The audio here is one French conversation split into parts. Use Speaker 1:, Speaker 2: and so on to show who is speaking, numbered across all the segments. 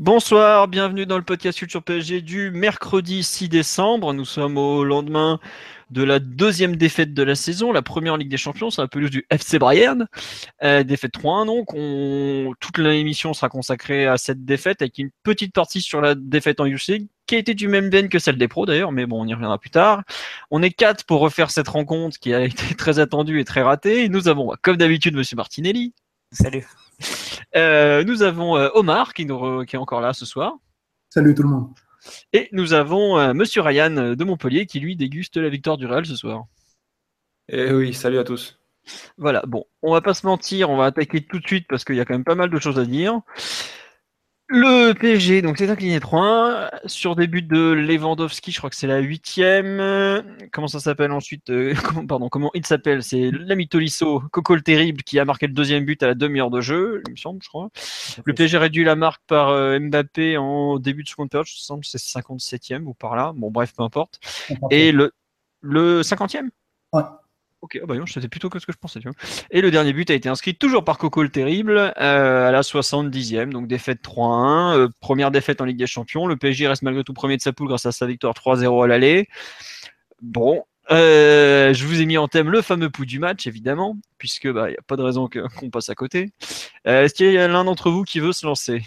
Speaker 1: Bonsoir, bienvenue dans le podcast Culture PSG du mercredi 6 décembre. Nous sommes au lendemain de la deuxième défaite de la saison, la première en Ligue des Champions, c'est la pelouse du FC Bayern. Euh, défaite 3-1 donc. On... Toute l'émission sera consacrée à cette défaite avec une petite partie sur la défaite en UC qui a été du même veine que celle des pros d'ailleurs, mais bon, on y reviendra plus tard. On est quatre pour refaire cette rencontre qui a été très attendue et très ratée. Nous avons, comme d'habitude, Monsieur Martinelli.
Speaker 2: Salut.
Speaker 1: Euh, nous avons euh, Omar qui, nous qui est encore là ce soir.
Speaker 3: Salut tout le monde.
Speaker 1: Et nous avons euh, Monsieur Ryan de Montpellier qui lui déguste la victoire du Real ce soir.
Speaker 4: Eh oui, salut à tous.
Speaker 1: Voilà, bon, on va pas se mentir, on va attaquer tout de suite parce qu'il y a quand même pas mal de choses à dire. Le PSG, donc c'est incliné 3-1 sur début de Lewandowski, je crois que c'est la huitième. Comment ça s'appelle ensuite euh, comment, Pardon, comment il s'appelle? C'est l'ami Tolisso, Coco le terrible, qui a marqué le deuxième but à la demi-heure de jeu, il me semble, je crois. Le PSG réduit la marque par euh, Mbappé en début de seconde période, je semble c'est 57e ou par là. Bon, bref, peu importe. Et le, le 50e
Speaker 3: Ouais.
Speaker 1: Ok, ah bah non, c'était plutôt que ce que je pensais. Et le dernier but a été inscrit toujours par Coco le Terrible euh, à la 70e, donc défaite 3-1, euh, première défaite en Ligue des Champions. Le PSG reste malgré tout premier de sa poule grâce à sa victoire 3-0 à l'aller. Bon, euh, je vous ai mis en thème le fameux pouls du match, évidemment, puisque il bah, n'y a pas de raison qu'on passe à côté. Est-ce qu'il y a l'un d'entre vous qui veut se lancer?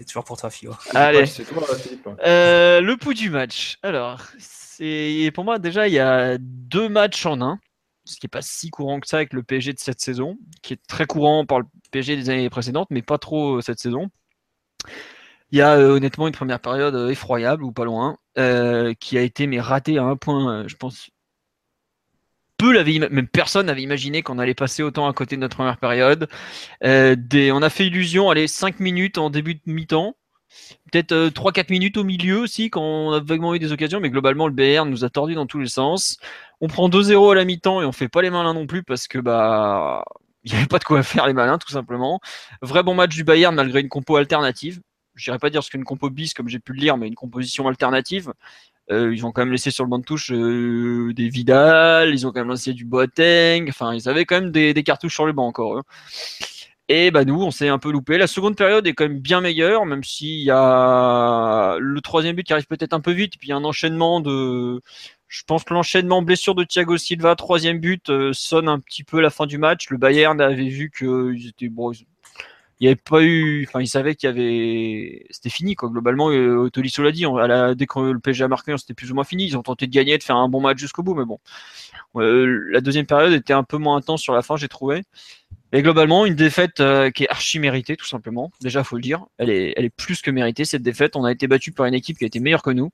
Speaker 2: C'est toujours pour toi, Fio.
Speaker 1: Allez,
Speaker 4: toi,
Speaker 1: euh, le pouls du match. Alors, c'est pour moi déjà il y a deux matchs en un, ce qui est pas si courant que ça avec le PSG de cette saison, qui est très courant par le PSG des années précédentes, mais pas trop euh, cette saison. Il y a euh, honnêtement une première période effroyable ou pas loin, euh, qui a été mais ratée à un point, je pense. Peu l'avait, personne n'avait imaginé qu'on allait passer autant à côté de notre première période. Euh, on a fait illusion, allez, 5 minutes en début de mi-temps, peut-être euh, 3-4 minutes au milieu aussi quand on a vaguement eu des occasions, mais globalement le BR nous a tordu dans tous les sens. On prend 2-0 à la mi-temps et on fait pas les malins non plus parce que bah il n'y avait pas de quoi faire les malins tout simplement. Vrai bon match du Bayern malgré une compo alternative. Je dirais pas dire ce qu'une compo bis comme j'ai pu le lire, mais une composition alternative. Euh, ils ont quand même laissé sur le banc de touche euh, des Vidal, ils ont quand même laissé du Boateng, enfin ils avaient quand même des, cartouches sur le banc encore. eux. Et bah nous, on s'est un peu loupé. La seconde période est quand même bien meilleure, même s'il y a le troisième but qui arrive peut-être un peu vite, puis il y a un enchaînement de. Je pense que l'enchaînement blessure de Thiago Silva, troisième but, euh, sonne un petit peu la fin du match. Le Bayern avait vu qu'ils étaient il n'y avait pas eu, enfin, ils savaient qu'il y avait, c'était fini quoi. Globalement, euh, Tolisso l'a dit. dès que le PSG a marqué, c'était plus ou moins fini. Ils ont tenté de gagner, de faire un bon match jusqu'au bout, mais bon. Euh, la deuxième période était un peu moins intense sur la fin, j'ai trouvé. Et globalement, une défaite euh, qui est archi méritée, tout simplement. Déjà, faut le dire. Elle est, elle est plus que méritée, cette défaite. On a été battu par une équipe qui a été meilleure que nous.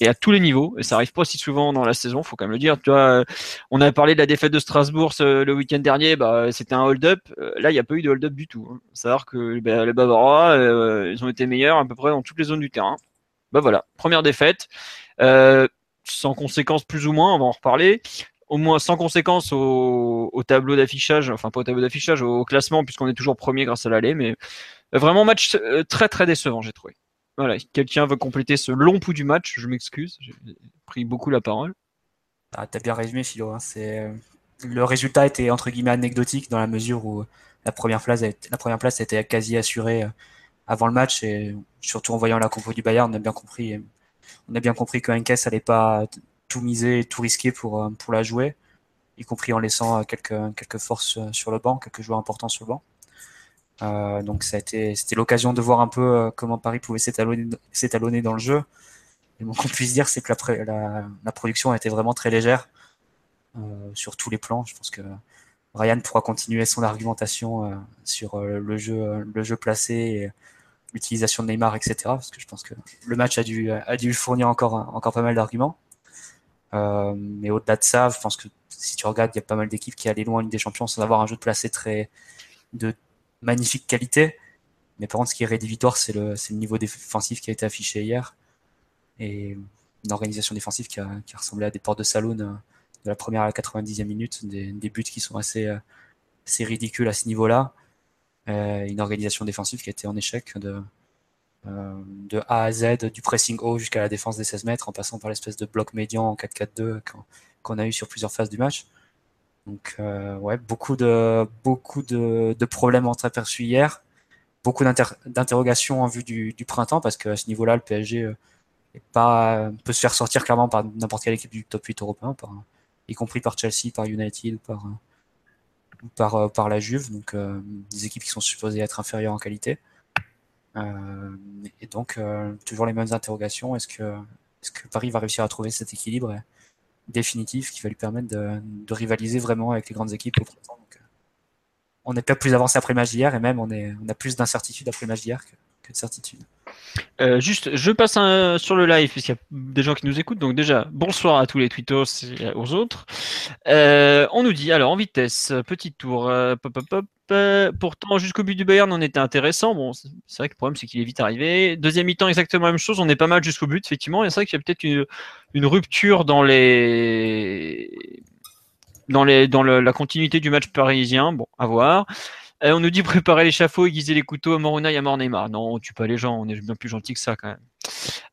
Speaker 1: Et à tous les niveaux. Et ça arrive pas si souvent dans la saison, faut quand même le dire. Tu vois, euh, on a parlé de la défaite de Strasbourg le week-end dernier. Bah, c'était un hold-up. Euh, là, il n'y a pas eu de hold-up du tout. Hein. Savoir que bah, les Bavarois, euh, ils ont été meilleurs à peu près dans toutes les zones du terrain. Bah voilà, première défaite. Sans conséquence plus ou moins, on va en reparler au moins sans conséquence au, au tableau d'affichage, enfin pas au tableau d'affichage, au classement, puisqu'on est toujours premier grâce à l'aller, mais vraiment match très très décevant, j'ai trouvé. Voilà, quelqu'un veut compléter ce long pouls du match, je m'excuse, j'ai pris beaucoup la parole.
Speaker 2: Ah, T'as bien résumé, Philo. hein. C'est euh, le résultat était entre guillemets anecdotique dans la mesure où la première place, a été- la première place était quasi assurée euh, avant le match et surtout en voyant la compo du Bayern, on a bien compris, euh, on a bien compris que Henkes allait pas tout miser, tout risquer pour euh, la jouer, y compris en laissant euh, quelques quelques forces euh, sur le banc, quelques joueurs importants sur le banc. Euh, donc ça a été, c'était l'occasion de voir un peu euh, comment Paris pouvait s'étalonner, dans le jeu. Et bon, qu'on puisse dire, c'est que la, la, production a été vraiment très légère euh, sur tous les plans. Je pense que Ryan pourra continuer son argumentation sur le jeu, le jeu placé l'utilisation de Neymar, etc. Parce que je pense que le match a dû, a dû fournir encore, encore pas mal d'arguments. Mais au-delà de ça, je pense que si tu regardes, il y a pas mal d'équipes qui allaient loin des Champions sans avoir un jeu de placé très, magnifique qualité. Mais par contre, ce qui est rédhibitoire, c'est le, niveau défensif qui a été affiché hier. Et une organisation défensive qui a, ressemblé à des portes de saloon euh, de la première à la 90e minute, des, buts qui sont assez, euh, ridicules à ce niveau-là. Euh, une organisation défensive qui a été en échec de, de A à Z, du pressing haut jusqu'à la défense des 16 mètres, en passant par l'espèce de bloc médian en 4-4-2 qu'on a eu sur plusieurs phases du match. Donc euh, ouais, beaucoup de beaucoup de, de problèmes entreaperçus hier, beaucoup d'interrogations en vue du, du, printemps parce qu'à ce niveau-là, le PSG euh, est pas peut se faire sortir clairement par n'importe quelle équipe du top 8 européen, par, y compris par Chelsea, par United par par par la Juve, donc euh, des équipes qui sont supposées être inférieures en qualité. Euh, et donc toujours les mêmes interrogations. Est-ce que est-ce que Paris va réussir à trouver cet équilibre définitif qui va lui permettre de, rivaliser vraiment avec les grandes équipes au printemps. Donc, euh, on n'est pas plus avancé après le match d'hier et même on, est, on a plus d'incertitude après le match d'hier que, de certitude.
Speaker 1: Euh, juste, je passe sur le live puisqu'il y a des gens qui nous écoutent. Donc déjà, bonsoir à tous les tweetos et aux autres. Euh, on nous dit alors en vitesse, petit tour, euh, pourtant, jusqu'au but du Bayern, on était intéressant. Bon, c'est vrai que le problème, c'est qu'il est vite arrivé. Deuxième mi-temps, exactement la même chose. On est pas mal jusqu'au but, effectivement. Et c'est vrai qu'il y a peut-être une, rupture dans la continuité du match parisien. Bon, à voir. Euh, on nous dit préparer l'échafaud, aiguiser les couteaux à Moruna et à mort Neymar. Non, on tue pas les gens. On est bien plus gentil que ça, quand même.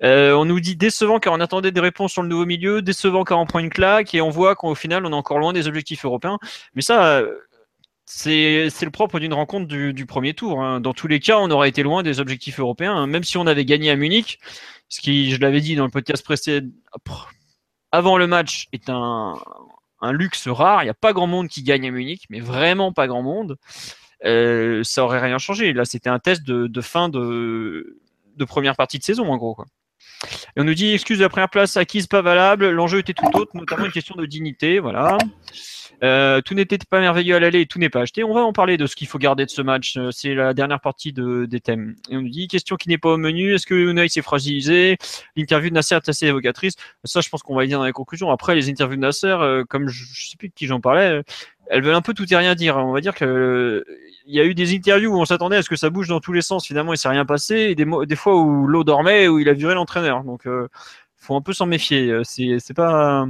Speaker 1: Euh, on nous dit décevant car on attendait des réponses sur le nouveau milieu, décevant car on prend une claque et on voit qu'au final, on est encore loin des objectifs européens. Mais ça c'est le propre d'une rencontre du, premier tour. Hein. Dans tous les cas, on aurait été loin des objectifs européens, hein. même si on avait gagné à Munich, ce qui, je l'avais dit dans le podcast précédent, avant le match, est un luxe rare. Il n'y a pas grand monde qui gagne à Munich, mais vraiment pas grand monde. Euh, ça aurait rien changé. Là, c'était un test de, fin de, première partie de saison, en gros. Et on nous dit excuse de la première place acquise pas valable. L'enjeu était tout autre, notamment une question de dignité. Voilà. Euh, tout n'était pas merveilleux à l'aller tout n'est pas acheté. On va en parler de ce qu'il faut garder de ce match. Euh, c'est la dernière partie de, des thèmes. Et on nous dit question qui n'est pas au menu. Est-ce que Unai s'est fragilisé? L'interview de Nasser est assez évocatrice. Ça, je pense qu'on va y dire dans les conclusions. Après, les interviews de Nasser, euh, comme je, je sais plus de qui j'en parlais, elles veulent un peu tout et rien dire. On va dire que il y a eu des interviews où on s'attendait à ce que ça bouge dans tous les sens. Finalement, il s'est rien passé. Des, des fois où l'eau dormait, où il a viré l'entraîneur. Donc, euh, faut un peu s'en méfier. C'est pas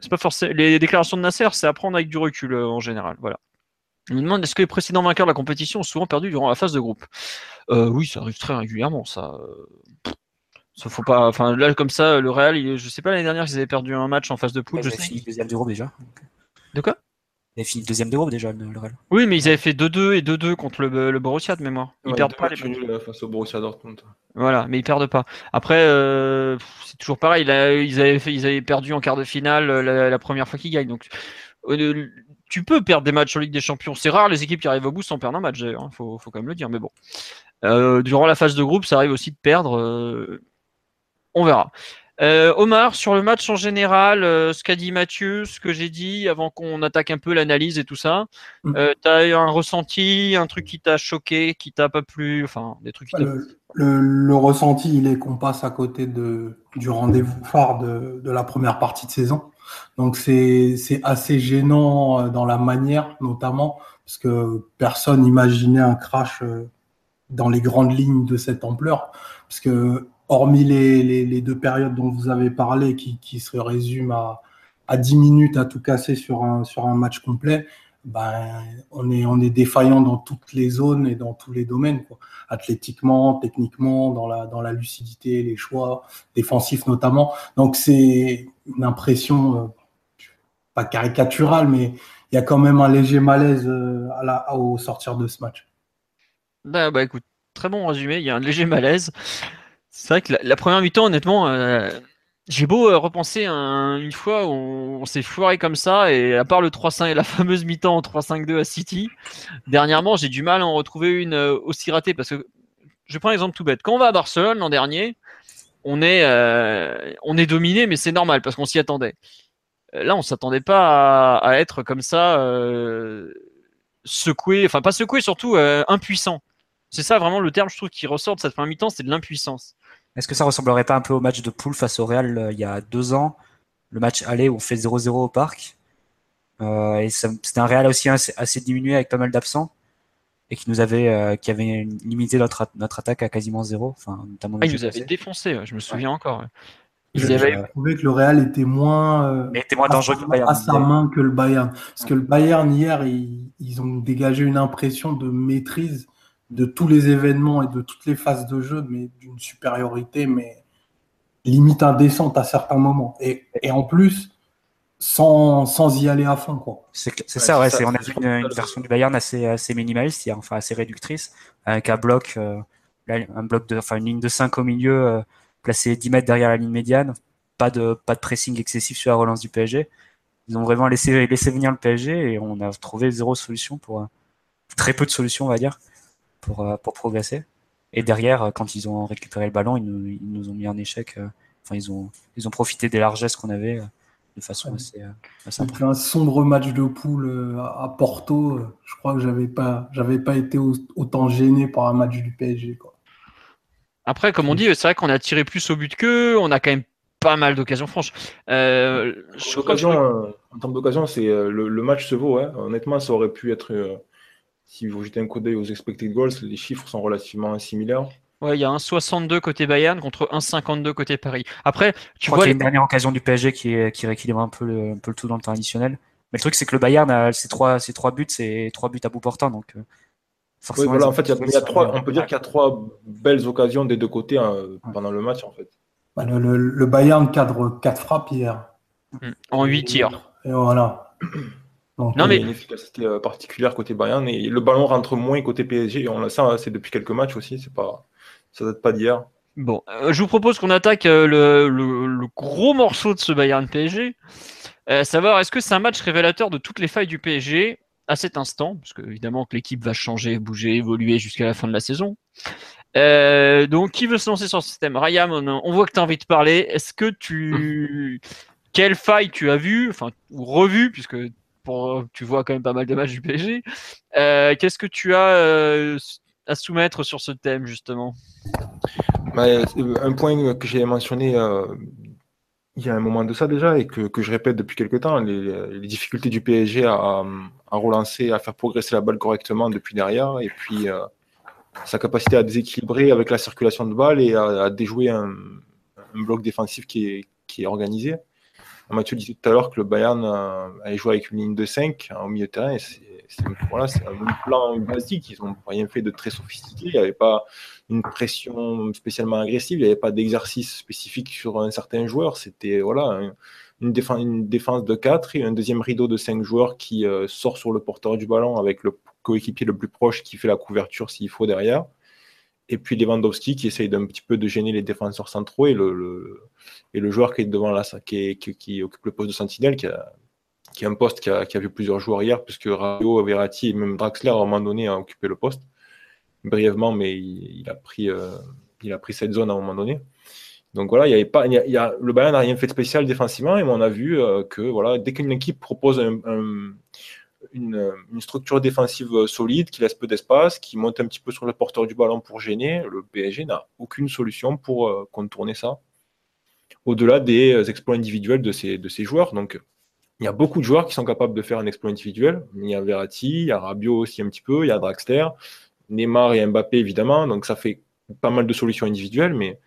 Speaker 1: c'est pas forcément les déclarations de Nasser, c'est à prendre avec du recul euh, en général. Voilà. On me demande est-ce que les précédents vainqueurs de la compétition ont souvent perdu durant la phase de groupe? Euh, Oui, ça arrive très régulièrement. Ça, ça faut pas. Enfin là, comme ça, le Real, il, je sais pas l'année dernière ils avaient perdu un match en phase de poule.
Speaker 2: Deuxième de groupe déjà.
Speaker 1: De quoi?
Speaker 2: Ils avaient fini deuxième de groupe déjà le Real.
Speaker 1: Oui, mais ils avaient fait 2-2 et 2-2 contre le, le, Borussia de mémoire. Ils
Speaker 4: ouais,
Speaker 1: perdent pas les
Speaker 4: matchs face au Borussia Dortmund.
Speaker 1: Voilà, mais ils perdent pas. Après, euh, c'est toujours pareil. Là, ils avaient fait, ils avaient perdu en quart de finale la, la première fois qu'ils gagnent. Donc, euh, tu peux perdre des matchs en Ligue des Champions. C'est rare les équipes qui arrivent au bout sans perdre un match. Hein. Faut, faut quand même le dire. Mais bon, euh, durant la phase de groupe, ça arrive aussi de perdre. on verra. Euh, Omar, sur le match en général, euh, ce qu'a dit Mathieu, ce que j'ai dit avant qu'on attaque un peu l'analyse et tout ça, euh, tu as eu un ressenti, un truc qui t'a choqué, qui t'a pas plu, enfin des trucs qui
Speaker 3: le, le, le, ressenti, il est qu'on passe à côté de, du rendez-vous phare de, de, la première partie de saison. Donc c'est assez gênant dans la manière, notamment, parce que personne n'imaginait un crash dans les grandes lignes de cette ampleur. Parce que hormis les, les, deux périodes dont vous avez parlé, qui, se résument à, à 10 minutes à tout casser sur un, match complet, ben, on, est, défaillant dans toutes les zones et dans tous les domaines, athlétiquement, techniquement, dans la, lucidité, les choix défensifs notamment. Donc c'est une impression, euh, pas caricaturale, mais il y a quand même un léger malaise euh, au sortir de ce match.
Speaker 1: Bah, bah écoute, très bon résumé, il y a un léger malaise. C'est vrai que la, première mi-temps, honnêtement, euh, j'ai beau euh, repenser un, une fois où on, s'est foiré comme ça, et à part le 3-5, la fameuse mi-temps en 3-5-2 à City, dernièrement, j'ai du mal à en retrouver une euh, aussi ratée parce que je prends un exemple tout bête. Quand on va à Barcelone l'an dernier, on est, on est dominé, mais c'est normal parce qu'on s'y attendait. Là, on s'attendait pas à, à, être comme ça, secoué, enfin pas secoué, surtout impuissant. C'est ça vraiment le terme, je trouve, qui ressort de cette première mi-temps, c'est de l'impuissance.
Speaker 2: Est-ce que ça ressemblerait pas un peu au match de poule face au Real euh, il y a deux ans? Le match aller où on fait 0-0 au parc. Euh, et c'était un Real aussi assez, assez, diminué avec pas mal d'absents. et qui nous avait, euh, qui avait limité notre, notre attaque à quasiment zéro. Enfin, notamment
Speaker 1: Ah, ils nous avaient défoncé, ouais, je me souviens encore. ouais. Ils avaient-
Speaker 3: trouvé que le Real était moins, euh,
Speaker 2: Mais était moins dangereux que le Bayern.
Speaker 3: à sa main que le Bayern. Parce que le Bayern, hier, ils, ils ont dégagé une impression de maîtrise de tous les événements et de toutes les phases de jeu, mais d'une supériorité, mais limite indécente à certains moments. Et, et en plus, sans, sans y aller à fond, quoi.
Speaker 2: C'est que- c'est
Speaker 4: Ouais,
Speaker 2: ça, ouais. c'est- on a vu une, une version du Bayern assez, assez minimaliste, enfin assez réductrice, avec un bloc, euh, là, un bloc de, enfin une ligne de 5 au milieu, euh, placée 10 mètres derrière la ligne médiane, pas de, pas de pressing excessif sur la relance du PSG. Ils ont vraiment laissé, laissé venir le PSG et on a trouvé zéro solution pour, euh, très peu de solutions, on va dire, pour, euh, pour progresser. Et derrière, euh, quand ils ont récupéré le ballon, ils nous, ils nous ont mis en échec. euh, Enfin, ils ont, ils ont profité des largesses qu'on avait de façon
Speaker 3: Ouais.
Speaker 2: assez, assez
Speaker 3: Après un sombre match de poule à Porto, je crois que j'avais pas, j'avais pas été au- autant gêné par un match du PSG, quoi.
Speaker 1: Après, comme on dit, c'est vrai qu'on a tiré plus au but qu'eux, on a quand même pas mal d'occasions franches. Euh, je
Speaker 4: en termes d'occasion, c'est le, le match se vaut. hein. Honnêtement, ça aurait pu être. Si vous jetez un coup d'œil aux expected goals, les chiffres sont relativement similaires.
Speaker 1: Ouais, il y a un 62 côté Bayern contre un 52 côté Paris. Après,
Speaker 2: Je
Speaker 1: tu
Speaker 2: crois
Speaker 1: vois,
Speaker 2: qu'il y a
Speaker 1: les-
Speaker 2: une dernière occasion du PSG qui, est- qui rééquilibre un peu, le, un peu le tout dans le temps additionnel. Mais le truc, c'est que le Bayern a ses trois, ses trois buts, c'est trois buts à bout portant. Donc, euh,
Speaker 4: Oui,
Speaker 2: forcément,
Speaker 4: voilà, en fait, il y a, il y a trois, on peut dire qu'il y a trois belles occasions des deux côtés hein, pendant le match, en fait.
Speaker 3: Bah, le, le- le Bayern cadre quatre frappes hier.
Speaker 1: en 8 tirs.
Speaker 3: Et voilà. Donc,
Speaker 1: Non, mais-
Speaker 4: Il y a une efficacité euh, particulière côté Bayern et le ballon rentre moins côté PSG. Et on l'a ça, c'est depuis quelques matchs aussi. C'est pas, ça date pas d'hier.
Speaker 1: Bon, euh, je vous propose qu'on attaque euh, le, le- le gros morceau de ce Bayern PSG. Euh, savoir, est-ce que c'est un match révélateur de toutes les failles du PSG à cet instant? Parce que évidemment que l'équipe va changer, bouger, évoluer jusqu'à la fin de la saison. Euh, donc, qui veut se lancer sur ce système? Rayam, on, on voit que tu as envie de parler. Est-ce que tu. Quelle faille tu as vu, enfin, ou revu, puisque pour, tu vois quand même pas mal de matchs du PSG. Euh, Qu'est-ce que tu as euh, à soumettre sur ce thème, justement?
Speaker 4: Bah, euh, un point que j'ai mentionné il y a un moment de ça déjà et que, que je répète depuis quelques temps, les, difficultés du PSG à, relancer, à faire progresser la balle correctement depuis derrière et puis sa capacité à déséquilibrer avec la circulation de balle et à, à déjouer un, un bloc défensif qui est, qui est organisé. Mathieu disait tout à l'heure que le Bayern euh, allait jouer avec une ligne de 5 au milieu de terrain. C'est voilà, un plan basique. Ils n'ont rien fait de très sophistiqué. Il n'y avait pas une pression spécialement agressive. Il n'y avait pas d'exercice spécifique sur un certain joueur. C'était voilà, un- une, défense, une défense de 4 et un deuxième rideau de 5 joueurs qui euh, sort sur le porteur du ballon avec le coéquipier le plus proche qui fait la couverture s'il faut derrière. Et puis Lewandowski qui essaye d'un petit peu de gêner les défenseurs centraux et le, et le joueur qui est devant là, qui, qui- occupe le poste de sentinelle, qui, a- qui est un poste qui a, qui a vu plusieurs joueurs hier, puisque Rabiot, Verratti et même Draxler à un moment donné a occupé le poste brièvement, mais il, a pris, euh, il a pris cette zone à un moment donné. Donc voilà, pas, y a- le Bayern n'a rien fait de spécial défensivement, et on a vu euh, que voilà, dès qu'une équipe propose un- une, structure défensive euh, solide, qui laisse peu d'espace, qui monte un petit peu sur le porteur du ballon pour gêner, le PSG n'a aucune solution pour euh, contourner ça, au-delà des euh, exploits individuels de ces, de ces joueurs. Donc il y a beaucoup de joueurs qui sont capables de faire un exploit individuel. Il y a Verratti, il y a Rabiot aussi un petit peu, il y a Draxler, Neymar et Mbappé évidemment, donc ça fait pas mal de solutions individuelles, mais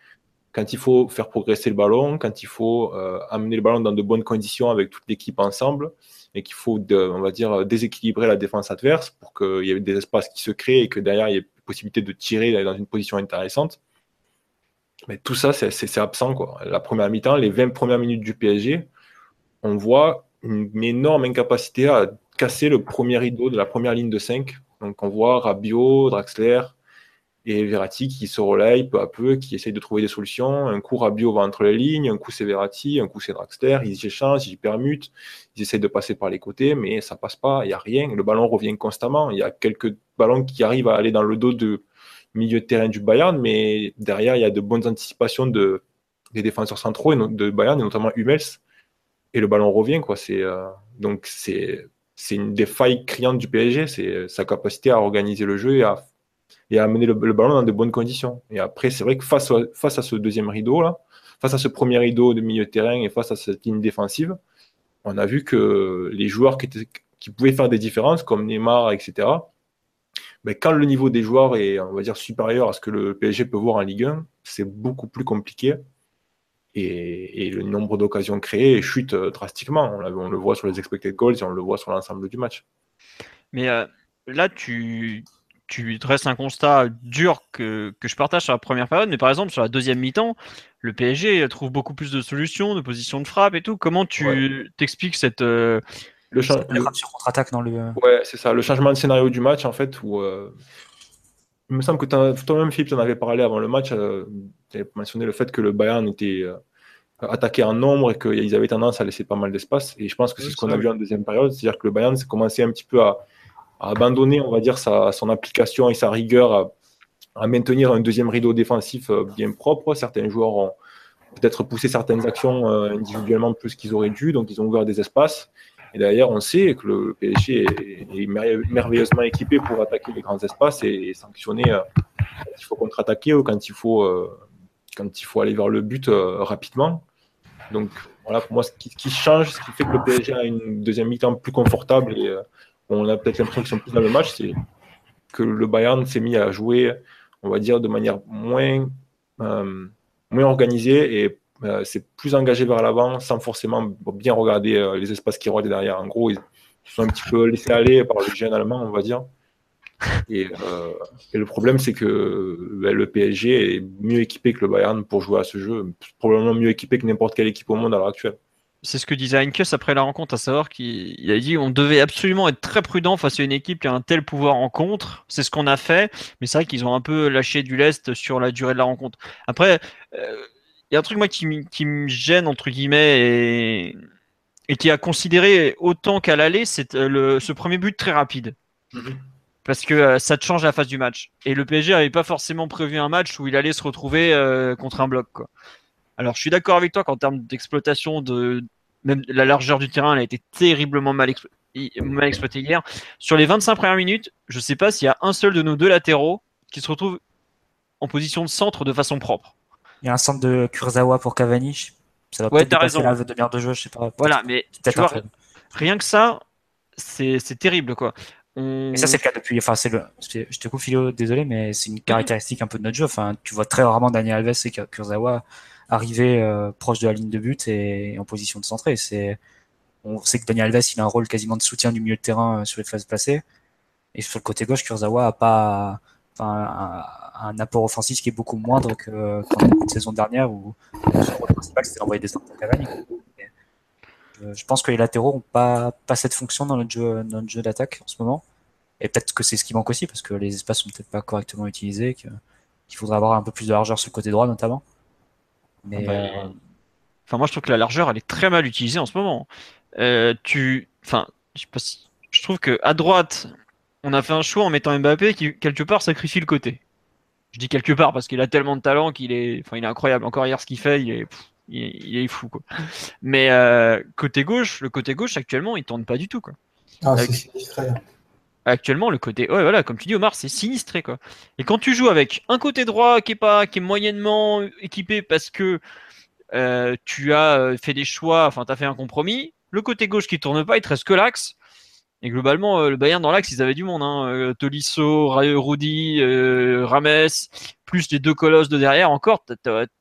Speaker 4: quand il faut faire progresser le ballon, quand il faut amener le ballon dans de bonnes conditions avec toute l'équipe ensemble, et qu'il faut, on va dire, déséquilibrer la défense adverse pour qu'il y ait des espaces qui se créent et que derrière il y ait possibilité de tirer dans une position intéressante. Mais tout ça, c'est- absent. La première mi-temps, les 20 premières minutes du PSG, on voit une énorme incapacité à casser le premier rideau de la première ligne de 5. Donc on voit Rabiot, Draxler et Verratti qui se relayent peu à peu, qui essayent de trouver des solutions. Un coup Rabiot va entre les lignes, un coup c'est Verratti, un coup c'est Draxler, ils échangent, ils permutent, ils essayent de passer par les côtés, mais ça passe pas, il n'y a rien. Le ballon revient constamment. Il y a quelques ballons qui arrivent à aller dans le dos de milieu de terrain du Bayern, mais derrière il y a de bonnes anticipations de, des défenseurs centraux et de Bayern, et notamment Hummels, et le ballon revient. Quoi. C'est, euh, donc c'est, c'est une des failles criantes du PSG, c'est sa capacité à organiser le jeu et à, et à amener le, ballon dans de bonnes conditions. Et après, c'est vrai que face, à- face à ce deuxième rideau, là, face à ce premier rideau de milieu de terrain et face à cette ligne défensive, on a vu que les joueurs qui pouvaient faire des différences, comme Neymar, etc., ben, quand le niveau des joueurs est, on va dire, supérieur à ce que le PSG peut voir en Ligue 1, c'est beaucoup plus compliqué. Et, le nombre d'occasions créées chute euh, drastiquement. On, le voit sur les expected goals et on le voit sur l'ensemble du match.
Speaker 1: Mais euh, là, tu, tu dresses un constat dur que, que, je partage sur la première période, mais par exemple, sur la deuxième mi-temps, le PSG trouve beaucoup plus de solutions, de positions de frappe et tout. Comment tu t'expliques cette. Euh,
Speaker 2: le, contre-attaque dans le.
Speaker 4: Ouais, c'est ça. Le changement de scénario du match, en fait, où. Il me semble que toi-même, Philippe, tu en avais parlé avant le match. tu avais mentionné le fait que le Bayern était attaquer en nombre et qu'ils avaient tendance à laisser pas mal d'espace. Et je pense que c'est ce qu'on a vu en deuxième période, c'est-à-dire que le Bayern s'est commencé un petit peu à, abandonner, on va dire, sa, son application et sa rigueur à, maintenir un deuxième rideau défensif euh, bien propre. Certains joueurs ont peut-être poussé certaines actions euh, individuellement plus qu'ils auraient dû, donc ils ont ouvert des espaces. Et d'ailleurs, on sait que le PSG est, merveilleusement équipé pour attaquer les grands espaces et, sanctionner euh, quand il faut contre-attaquer ou quand il faut quand il faut aller vers le but rapidement. Donc voilà, pour moi, ce qui, change, ce qui fait que le PSG a une deuxième mi-temps plus confortable et on a peut-être l'impression qu'ils sont plus dans le match, c'est que le Bayern s'est mis à jouer, on va dire, de manière moins, euh, organisée et c'est plus engagé vers l'avant sans forcément bien regarder les espaces qui rôdent derrière. En gros, ils se sont un petit peu laissés aller par le jeune allemand, on va dire. Euh, et, le problème, c'est que ben, le PSG est mieux équipé que le Bayern pour jouer à ce jeu, probablement mieux équipé que n'importe quelle équipe au monde à l'heure actuelle.
Speaker 1: C'est ce que disait Heinkes après la rencontre, à savoir qu'il a dit on devait absolument être très prudent face à une équipe qui a un tel pouvoir en contre. C'est ce qu'on a fait, mais c'est vrai qu'ils ont un peu lâché du lest sur la durée de la rencontre. Après, euh, il y a un truc moi qui, me gêne entre guillemets et, qui a considéré autant qu'à l'aller, c'est euh, ce premier but très rapide. Mm-hmm parce que euh, ça te change la phase du match. Et le PSG n'avait pas forcément prévu un match où il allait se retrouver euh, contre un bloc. Quoi. Alors je suis d'accord avec toi qu'en termes d'exploitation de même la largeur du terrain, elle a été terriblement mal, exploitée hier. Sur les 25 premières minutes, je ne sais pas s'il y a un seul de nos deux latéraux qui se retrouve en position de centre de façon propre.
Speaker 2: Il y a un centre de Kurzawa pour Cavani. Ça va peut-être dépasser la demi-heure de jeu, je sais pas.
Speaker 1: Voilà, mais rien que ça, c'est terrible quoi.
Speaker 2: Et ça, c'est le cas depuis. Enfin, c'est le. Je te coupe, Philo, désolé, mais c'est une caractéristique un peu de notre jeu. Enfin, tu vois très rarement Daniel Alves et Kurzawa arriver euh, proche de la ligne de but et en position de centrer. C'est. On sait que Daniel Alves, il a un rôle quasiment de soutien du milieu de terrain euh, sur les phases placées. Et sur le côté gauche, Kurzawa a pas. Un, apport offensif qui est beaucoup moindre que qu'en début de saison dernière où son rôle principal c'était d'envoyer des centres à Cavani. Euh, je pense que les latéraux n'ont pas, pas cette fonction dans notre jeu, notre jeu d'attaque en ce moment. Et peut-être que c'est ce qui manque aussi, parce que les espaces sont peut-être pas correctement utilisés, qu'il faudrait avoir un peu plus de largeur sur le côté droit notamment.
Speaker 1: Mais, ah bah, euh, Enfin, moi je trouve que la largeur elle est très mal utilisée en ce moment. Euh, tu, enfin, je, je trouve que à droite, on a fait un choix en mettant Mbappé qui quelque part sacrifie le côté. Je dis quelque part parce qu'il a tellement de talent qu'il est, enfin, il est incroyable. Encore hier, ce qu'il fait, il est, il, est fou quoi. Mais euh, côté gauche, le côté gauche actuellement, il tourne pas du tout quoi.
Speaker 3: Ah, c'est.
Speaker 1: Actuellement, le côté, ouais, voilà, comme tu dis Omar, c'est sinistré. Et quand tu joues avec un côté droit qui est pas, qui est moyennement équipé parce que euh, tu as euh, fait des choix, enfin tu as fait un compromis, le côté gauche qui tourne pas, il te reste que l'axe. Et globalement, le Bayern dans l'axe, ils avaient du monde. Hein. Tolisso, Rudy, Rames, plus les deux colosses de derrière encore,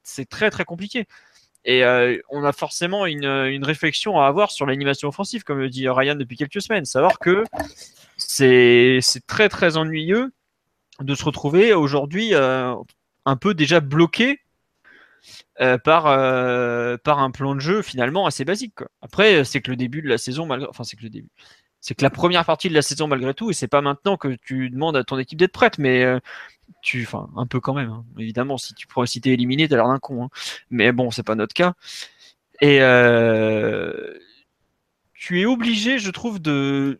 Speaker 1: c'est très très compliqué. Et euh, on a forcément une, une, réflexion à avoir sur l'animation offensive, comme le dit Ryan depuis quelques semaines. Savoir que c'est très très ennuyeux de se retrouver aujourd'hui euh, un peu déjà bloqué euh, par, euh, par un plan de jeu finalement assez basique. Après, c'est que le début de la saison, malgré... enfin c'est que le début, c'est que la première partie de la saison malgré tout, et c'est pas maintenant que tu demandes à ton équipe d'être prête, mais euh, tu, enfin, un peu quand même. Hein. Évidemment, si tu si t'es éliminé, t'as l'air d'un con. Hein. Mais bon, c'est pas notre cas. Et euh, tu es obligé, je trouve, de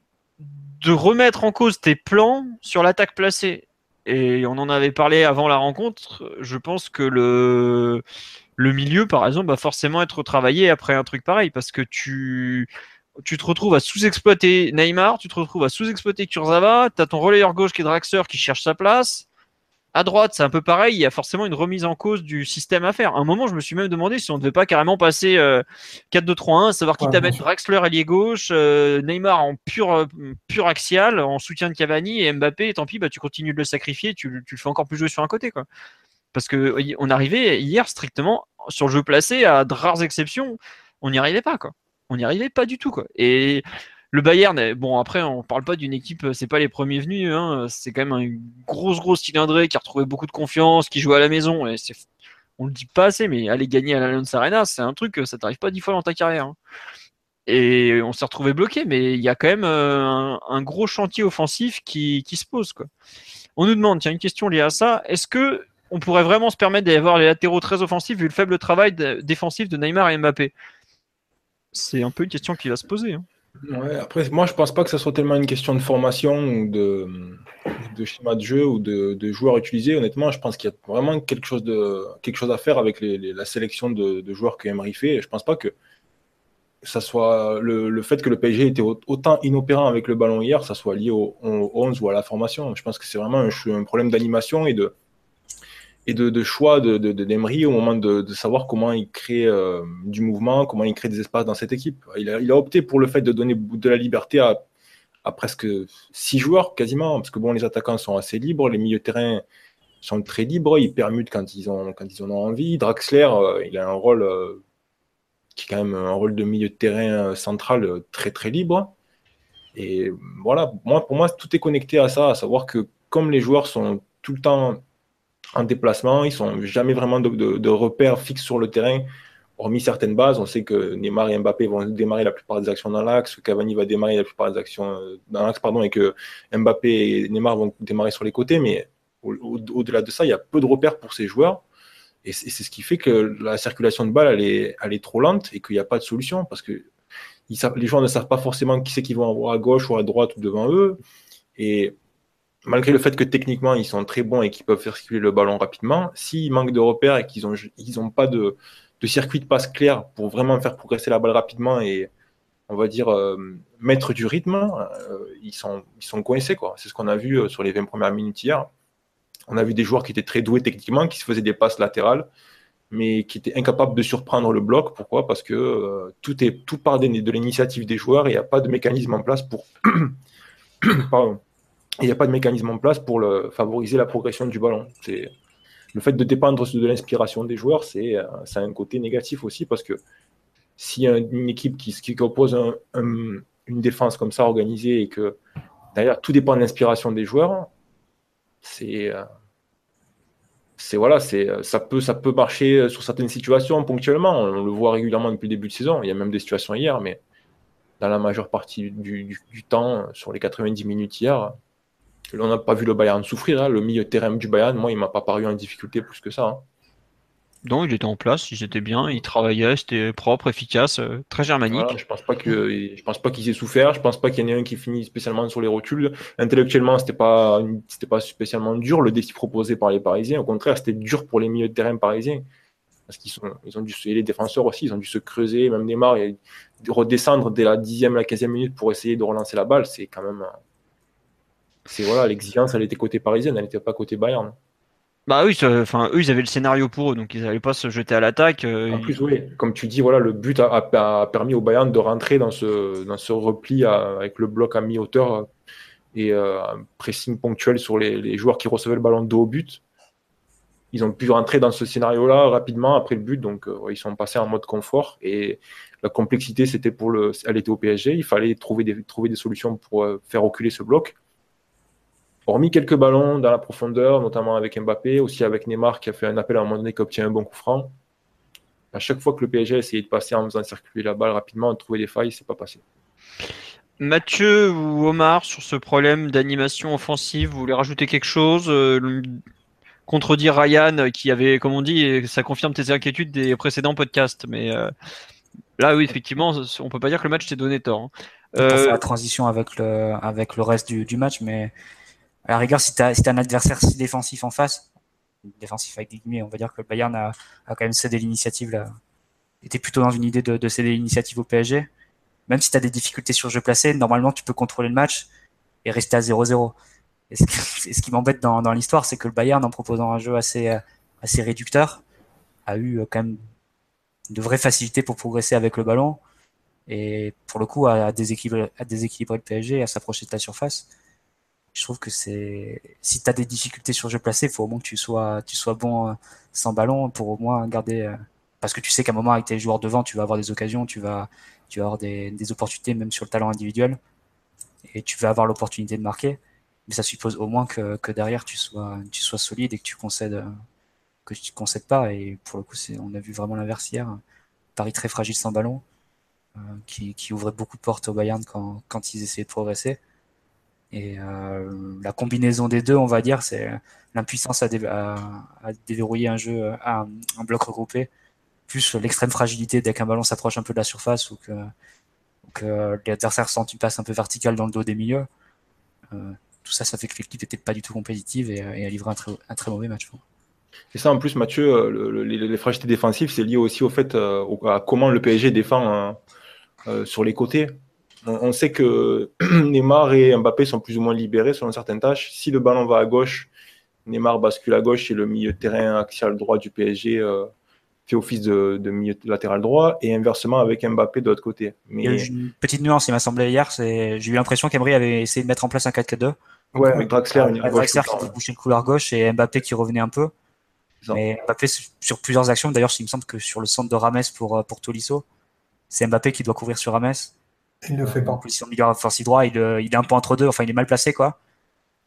Speaker 1: de remettre en cause tes plans sur l'attaque placée. Et on en avait parlé avant la rencontre. Je pense que le le milieu, par exemple, va forcément être travaillé après un truc pareil parce que tu tu te retrouves à sous-exploiter Neymar, tu te retrouves à sous-exploiter Kurzawa, tu as ton relayeur gauche qui est Draxler qui cherche sa place. À droite, c'est un peu pareil, il y a forcément une remise en cause du système à faire. À un moment, je me suis même demandé si on ne devait pas carrément passer 4-2-3-1, savoir qui ouais, mettre Draxler allié gauche, Neymar en pur, pur axial, en soutien de Cavani, et Mbappé, tant pis, bah, tu continues de le sacrifier, tu, tu le fais encore plus jouer sur un côté. Quoi. Parce que on arrivait hier strictement sur le jeu placé, à de rares exceptions, on n'y arrivait pas. Quoi. On n'y arrivait pas du tout. Quoi. Et le Bayern, bon après on parle pas d'une équipe, c'est pas les premiers venus, hein, c'est quand même une grosse grosse cylindrée qui a retrouvé beaucoup de confiance, qui joue à la maison et c'est, on le dit pas assez, mais aller gagner à l'Allianz Arena, c'est un truc ça t'arrive pas dix fois dans ta carrière. Hein. Et on s'est retrouvé bloqué, mais il y a quand même un, gros chantier offensif qui, se pose quoi. On nous demande, tiens une question liée à ça, est-ce que on pourrait vraiment se permettre d'avoir les latéraux très offensifs vu le faible travail défensif de Neymar et Mbappé? C'est un peu une question qui va se poser. Hein.
Speaker 4: Après, moi, je pense pas que ce soit tellement une question de formation ou de, schéma de jeu ou de, joueurs utilisés. Honnêtement, je pense qu'il y a vraiment quelque chose, de, quelque chose à faire avec la sélection de, joueurs que Emery fait. Je pense pas que ça soit le, fait que le PSG était autant inopérant avec le ballon hier, ça soit lié au, au 11 ou à la formation. Je pense que c'est vraiment un problème d'animation et de, et de, choix de, de, de au moment de, savoir comment il crée euh, du mouvement, comment il crée des espaces dans cette équipe. Il a, opté pour le fait de donner de la liberté à, presque six joueurs quasiment, parce que bon, les attaquants sont assez libres, les milieux de terrain sont très libres, ils permutent quand ils, ont, quand ils en ont envie. Draxler, euh, il a un rôle euh, qui est quand même un rôle de milieu de terrain central très très libre. Et voilà, moi, pour moi, tout est connecté à ça, à savoir que comme les joueurs sont tout le temps en déplacement. Ils sont jamais vraiment de, de, de, repères fixes sur le terrain, hormis certaines bases. On sait que Neymar et Mbappé vont démarrer la plupart des actions dans l'axe, que Cavani va démarrer la plupart des actions euh, dans l'axe, pardon, et que Mbappé et Neymar vont démarrer sur les côtés. Mais au-delà de ça, il y a peu de repères pour ces joueurs. Et c'est ce qui fait que la circulation de balles, elle est, trop lente et qu'il n'y a pas de solution parce que les joueurs ne savent pas forcément qui c'est qu'ils vont avoir à gauche ou à droite ou devant eux. Et malgré le fait que techniquement ils sont très bons et qu'ils peuvent faire circuler le ballon rapidement, s'ils manquent de repères et qu'ils n'ont pas de, circuit de passe clair pour vraiment faire progresser la balle rapidement et on va dire euh, mettre du rythme, euh, ils, sont, coincés. C'est ce qu'on a vu euh, sur les 20 premières minutes hier. On a vu des joueurs qui étaient très doués techniquement, qui se faisaient des passes latérales, mais qui étaient incapables de surprendre le bloc. Pourquoi? Parce que tout, est, tout part de, de l'initiative des joueurs et il n'y a pas de mécanisme en place pour... Pardon il n'y a pas de mécanisme en place pour favoriser la progression du ballon. C'est le fait de dépendre de l'inspiration des joueurs, c'est ça a un côté négatif aussi parce que si une équipe qui, qui oppose une défense comme ça organisée et que d'ailleurs tout dépend de l'inspiration des joueurs, c'est c'est voilà, c'est ça peut ça peut marcher sur certaines situations ponctuellement. On le voit régulièrement depuis le début de saison. Il y a même des situations hier, mais dans la majeure partie du temps, sur les 90 minutes hier, on n'a pas vu le Bayern souffrir. Hein. Le milieu de terrain du Bayern, moi, il m'a pas paru en difficulté plus que ça. Hein.
Speaker 1: Non, il était en place, il était bien, il travaillait, c'était propre, efficace, euh, très germanique.
Speaker 4: je pense pas que je pense pas qu'ils aient souffert, je pense pas qu'il y en ait un qui finit spécialement sur les rotules. Intellectuellement, c'était pas c'était pas spécialement dur le défi proposé par les Parisiens. Au contraire, c'était dur pour les milieux de terrain parisiens parce qu'ils sont ils ont dû et les défenseurs aussi, ils ont dû se creuser, même Neymar et redescendre dès la dixième, la quinzième minute pour essayer de relancer la balle, c'est quand même c'est voilà, l'exigence, elle était côté parisienne, elle n'était pas côté Bayern.
Speaker 1: Bah oui, enfin eux ils avaient le scénario pour eux, donc ils n'allaient pas se jeter à l'attaque.
Speaker 4: Euh, en plus, oui, comme tu dis, voilà, le but a, permis au Bayern de rentrer dans ce, dans ce repli avec le bloc à mi-hauteur euh, et euh, un pressing ponctuel sur les, joueurs qui recevaient le ballon de dos au but. Ils ont pu rentrer dans ce scénario-là rapidement après le but, donc ils sont passés en mode confort. Et la complexité, c'était pour le, elle était au PSG. Il fallait trouver des, trouver des solutions pour faire reculer ce bloc hormis quelques ballons dans la profondeur, notamment avec Mbappé, aussi avec Neymar qui a fait un appel à un moment donné qui obtient un bon coup franc. À chaque fois que le PSG a essayé de passer en faisant circuler la balle rapidement, de trouver des failles, c'est pas passé.
Speaker 1: Mathieu ou Omar, sur ce problème d'animation offensive, vous voulez rajouter quelque chose euh, Contredire Ryan, qui avait, comme on dit, ça confirme tes inquiétudes des précédents podcasts. Mais euh, là, oui, effectivement, on peut pas dire que le match t'ait donné tort. Hein.
Speaker 2: Euh, la transition avec le, avec le reste du, du match, mais à la rigueur, si tu as, si un adversaire si défensif en face, défensif avec des guillemets, on va dire que le Bayern a, a quand même cédé l'initiative là. était plutôt dans une idée de, de céder l'initiative au PSG. Même si tu as des difficultés sur le jeu placé, normalement tu peux contrôler le match et rester à 0-0. Et ce qui, m'embête dans, dans l'histoire, c'est que le Bayern, en proposant un jeu assez, assez réducteur, a eu quand même de vraies facilités pour progresser avec le ballon et pour le coup à déséquilibrer le PSG, à s'approcher de la surface. Je trouve que c'est si tu as des difficultés sur jeu placé, il faut au moins que tu sois, tu sois bon euh, sans ballon pour au moins garder. Euh, parce que tu sais qu'à un moment, avec tes joueurs devant, tu vas avoir des occasions, tu vas, tu vas avoir des, des opportunités, même sur le talent individuel. Et tu vas avoir l'opportunité de marquer. Mais ça suppose au moins que, que derrière, tu sois, tu sois solide et que tu concèdes, que tu concèdes pas. Et pour le coup, on a vu vraiment l'inverse hier. Paris très fragile sans ballon. Euh, qui, qui, ouvrait beaucoup de portes au Bayern quand, quand ils essayaient de progresser. Et euh, la combinaison des deux, on va dire, c'est l'impuissance à, déverrouiller un jeu, à un bloc regroupé, plus l'extrême fragilité dès qu'un ballon s'approche un peu de la surface ou que, que l'adversaire sent une passe un peu verticale dans le dos des milieux. Euh, tout ça, ça fait que l'équipe n'était pas du tout compétitive et, a livré un très, mauvais match.
Speaker 4: Et ça, en plus, Mathieu, les, fragilités défensives, c'est lié aussi au fait à comment le PSG défend euh, sur les côtés. On, sait que Neymar et Mbappé sont plus ou moins libérés selon certaines tâches. Si le ballon va à gauche, Neymar bascule à gauche et le milieu de terrain axial droit du PSG euh, fait office de, milieu latéral droit et inversement avec Mbappé de l'autre côté.
Speaker 2: Mais... une petite nuance, il m'a semblé hier, j'ai eu l'impression qu'Emery avait essayé de mettre en place un 4-4-2.
Speaker 4: Ouais, avec Draxler, une
Speaker 2: Draxler qui bouché le couloir gauche et Mbappé qui revenait un peu. Mais Mbappé sur plusieurs actions, d'ailleurs il me semble que sur le centre de Rames pour, euh, pour Tolisso, c'est Mbappé qui doit couvrir sur Rames.
Speaker 3: Il ne fait pas. En
Speaker 2: position milieu offensif droit, il, euh, il, est un peu entre deux, enfin il est mal placé quoi.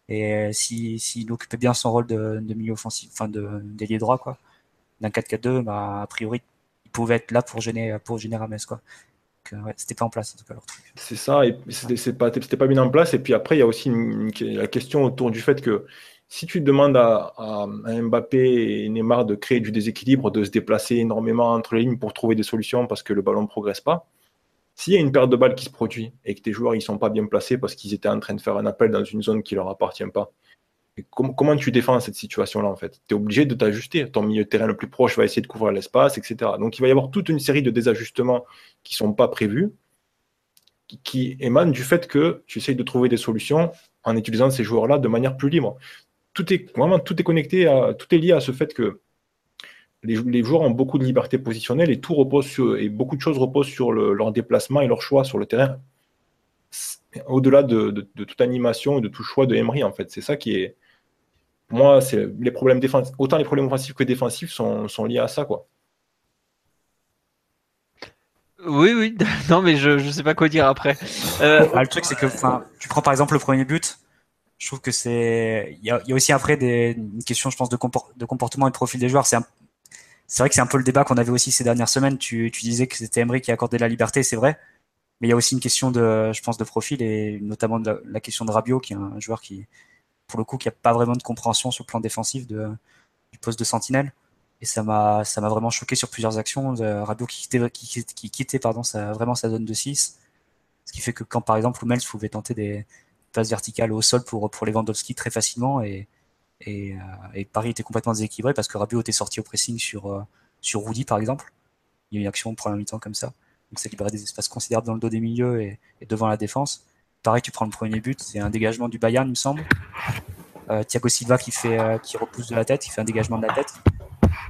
Speaker 2: Et euh, s'il si, occupait bien son rôle de, milieu offensif, enfin de d'ailier droit quoi, d'un 4-4-2, bah, a priori il pouvait être là pour gêner pour gêner Rames quoi. Ouais, c'était pas en place en tout cas leur truc.
Speaker 4: C'est ça, et c'était pas, pas bien en place. Et puis après, il y a aussi la question autour du fait que si tu demandes à, Mbappé et Neymar de créer du déséquilibre, de se déplacer énormément entre les lignes pour trouver des solutions parce que le ballon ne progresse pas, s'il y a une perte de balles qui se produit et que tes joueurs ne sont pas bien placés parce qu'ils étaient en train de faire un appel dans une zone qui ne leur appartient pas, comment tu défends cette situation-là en fait? Tu es obligé de t'ajuster. Ton milieu de terrain le plus proche va essayer de couvrir l'espace, etc. Donc il va y avoir toute une série de désajustements qui ne sont pas prévus, qui, émanent du fait que tu essayes de trouver des solutions en utilisant ces joueurs-là de manière plus libre tout est vraiment tout est connecté, tout est lié à ce fait que les, joueurs ont beaucoup de liberté positionnelle et tout repose sur, et beaucoup de choses reposent sur leur déplacement et leur choix sur le terrain. Au-delà de, toute animation et de tout choix de Emery, en fait, c'est ça qui est, pour moi, c'est les problèmes défensifs, autant les problèmes offensifs que défensifs sont, sont liés à ça, quoi.
Speaker 1: Oui, oui, non, mais je ne sais pas quoi dire après. Euh,
Speaker 2: ah, le truc, c'est que tu prends par exemple le premier but, je trouve que c'est il y a, y a, aussi après des une question je pense de, de comportement et de profil des joueurs c'est c'est vrai que c'est un peu le débat qu'on avait aussi ces dernières semaines. Tu, tu disais que c'était Emery qui accordait la liberté c'est vrai. Mais il y a aussi une question de je pense de profil et notamment de la, question de Rabiot qui est un joueur qui pour le coup qui a pas vraiment de compréhension sur le plan défensif de du poste de sentinelle. Et ça m'a ça m'a vraiment choqué sur plusieurs actions. Rabiot qui quittait qui, qui quittait pardon ça vraiment sa zone de 6 ce qui fait que quand par exemple Hummels pouvait tenter des passe verticale au sol pour, pour Lewandowski très facilement et, et, euh, et Paris était complètement déséquilibré parce que Rabiot était sorti au pressing sur, euh, sur Rudy par exemple. Il y a eu une action au premier mi-temps comme ça. Donc ça libérait des espaces considérables dans le dos des milieux et, devant la défense. Pareil, tu prends le premier but, c'est un dégagement du Bayern, il me semble. Euh, Thiago Silva qui fait qui repousse de la tête, il fait un dégagement de la tête.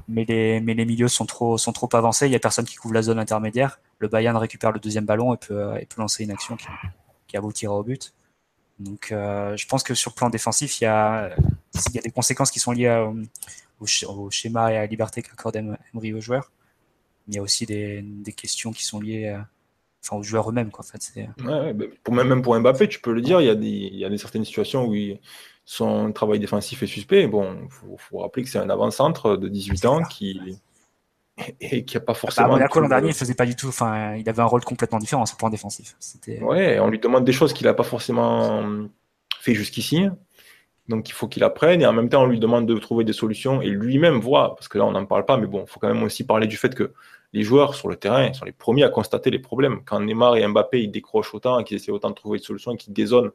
Speaker 2: Mais les, mais les milieux sont trop, sont trop avancés, il n'y a personne qui couvre la zone intermédiaire. Le Bayern récupère le deuxième ballon et peut, et peut lancer une action qui, qui aboutira au but. Donc, euh, je pense que sur le plan défensif, il y a, il y a des conséquences qui sont liées au, schéma et à la liberté qu'accorde Emery aux joueurs. Mais il y a aussi des, des questions qui sont liées à, enfin, aux joueurs eux-mêmes. Quoi, en fait.
Speaker 4: Ouais, bah, pour, même pour Mbappé, tu peux le dire, il y a, des, il y a des certaines situations où son travail défensif est suspect. Bon, il faut, faut, rappeler que c'est un avant-centre de 18 ans qui, et qui a pas bah, forcément.
Speaker 2: Bah, Monaco l'an dernier, il faisait pas du tout. Enfin, il avait un rôle complètement différent sur le point défensif.
Speaker 4: Ouais, on lui demande des choses qu'il n'a pas forcément fait jusqu'ici. Donc il faut qu'il apprenne et en même temps on lui demande de trouver des solutions et lui-même voit, parce que là on n'en parle pas, mais bon, il faut quand même aussi parler du fait que les joueurs sur le terrain sont les premiers à constater les problèmes. Quand Neymar et Mbappé ils décrochent autant, qu'ils essaient autant de trouver des solutions qu'ils dézonent,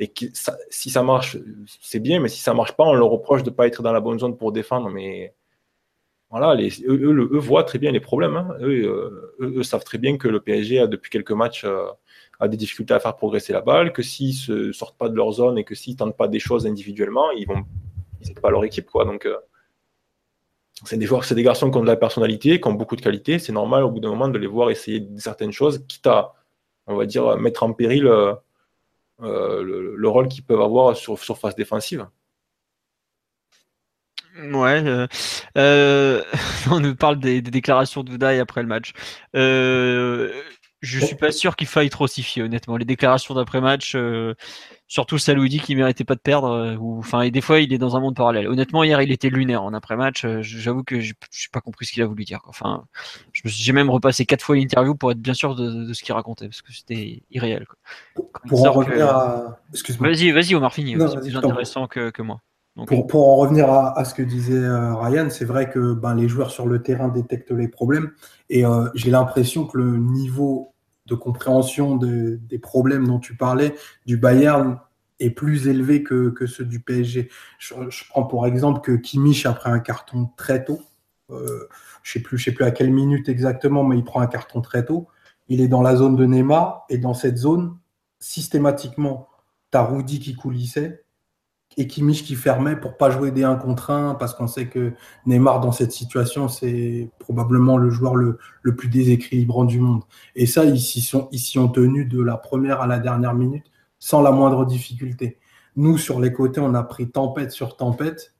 Speaker 4: et que si ça marche, c'est bien, mais si ça marche pas, on leur reproche de ne pas être dans la bonne zone pour défendre. Mais voilà, les, eux, voient très bien les problèmes. Hein. Eux, savent très bien que le PSG a depuis quelques matchs a des difficultés à faire progresser la balle, que s'ils ne sortent pas de leur zone et que s'ils tentent pas des choses individuellement, ils vont ils pas leur équipe quoi. Donc c'est des joueurs, c'est des garçons qui ont de la personnalité, qui ont beaucoup de qualité. C'est normal au bout d'un moment de les voir essayer certaines choses, quitte à, on va dire, mettre en péril euh, le, rôle qu'ils peuvent avoir sur surface défensive.
Speaker 1: Ouais, euh, euh, on nous parle des, déclarations de Voudaï après le match. Je suis pas sûr qu'il faille trop s'y fier, honnêtement. Les déclarations d'après-match, surtout Saloudi qui méritait pas de perdre. Euh, ou, enfin, et des fois, il est dans un monde parallèle. Honnêtement, hier, il était lunaire en après-match. Euh, j'avoue que j'ai pas compris ce qu'il a voulu dire. Enfin, j'ai même repassé quatre fois l'interview pour être bien sûr de, ce qu'il racontait parce que c'était irréel.
Speaker 3: Pour en revenir à, excuse-moi.
Speaker 1: Vas-y, vas-y, Omar, fini. C'est plus intéressant que, que moi.
Speaker 3: pour, pour, en revenir à, ce que disait euh, Ryan, c'est vrai que ben, les joueurs sur le terrain détectent les problèmes et j'ai l'impression que le niveau de compréhension des problèmes dont tu parlais du Bayern est plus élevé que, ceux du PSG. Je, prends pour exemple que Kimmich a pris un carton très tôt. Euh, je ne sais, sais, plus à quelle minute exactement, mais il prend un carton très tôt. Il est dans la zone de Neymar et dans cette zone, systématiquement, tu as Rudy qui coulissait et Kimmich qui fermait pour pas jouer des 1 contre 1 parce qu'on sait que Neymar dans cette situation c'est probablement le joueur le, plus déséquilibrant du monde. Et ça ils s'y sont ici ont tenu de la première à la dernière minute sans la moindre difficulté. Nous sur les côtés on a pris tempête sur tempête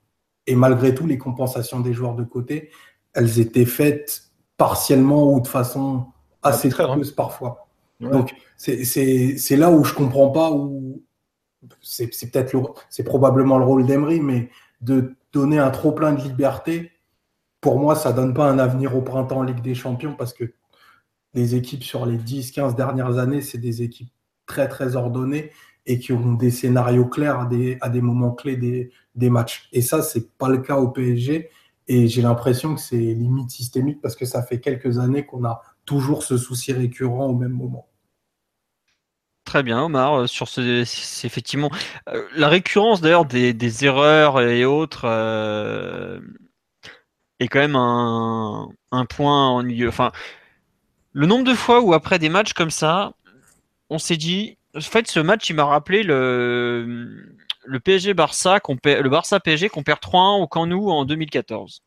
Speaker 3: et malgré tout les compensations des joueurs de côté elles étaient faites partiellement ou de façon assez trompeuse parfois. Donc c'est là où je comprends pas où c'est peut-être c'est probablement le rôle d'Emery, mais de donner un trop plein de liberté, pour moi, ça donne pas un avenir au printemps en Ligue des Champions parce que les équipes sur les 10-15 dernières années, c'est des équipes très très ordonnées et qui ont des scénarios clairs à des, moments clés des, des matchs. Et ça, c'est pas le cas au PSG. Et j'ai l'impression que c'est limite systémique parce que ça fait quelques années qu'on a toujours ce souci récurrent au même moment.
Speaker 1: Très bien, Omar. Euh, sur ce, c'est effectivement euh, la récurrence d'ailleurs des, erreurs et autres euh, est quand même un, point en milieu. Enfin, le nombre de fois où après des matchs comme ça, on s'est dit, en fait, ce match, il m'a rappelé le, le PSG Barça, le Barça PSG qu'on perd 3-1 au Camp Nou en 2014.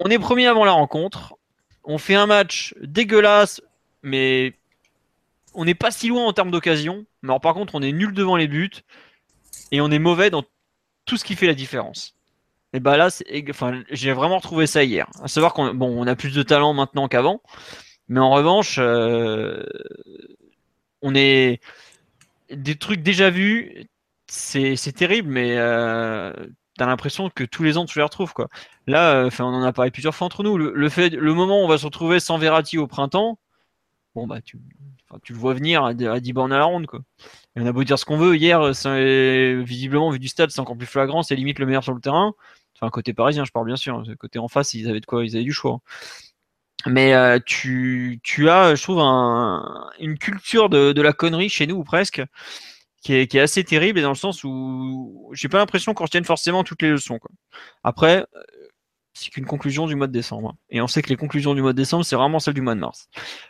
Speaker 1: On est premier avant la rencontre. On fait un match dégueulasse, mais on n'est pas si loin en termes d'occasion, mais par contre, on est nul devant les buts et on est mauvais dans tout ce qui fait la différence. Et bah là, j'ai vraiment retrouvé ça hier. À savoir qu'on on a plus de talent maintenant qu'avant, mais en revanche, euh, on est des trucs déjà vus. C'est terrible, mais euh, t'as l'impression que tous les ans tu les retrouves quoi. Là, euh, enfin, on en a parlé plusieurs fois entre nous. Le, fait, le moment où on va se retrouver sans Verratti au printemps, bon bah tu, tu le vois venir à 10 bornes à la ronde. Quoi. On a beau dire ce qu'on veut, hier, visiblement, vu du stade, c'est encore plus flagrant, c'est limite le meilleur sur le terrain. Enfin, côté parisien, je parle bien sûr. Côté en face, ils avaient de quoi, ils avaient du choix. Mais euh, tu, tu, as, je trouve, un, une culture de, la connerie chez nous, ou presque, qui est, qui est, assez terrible, et dans le sens où j'ai pas l'impression qu'on retienne forcément toutes les leçons. Quoi. Après, c'est qu'une conclusion du mois de décembre. Et on sait que les conclusions du mois de décembre, c'est vraiment celle du mois de mars.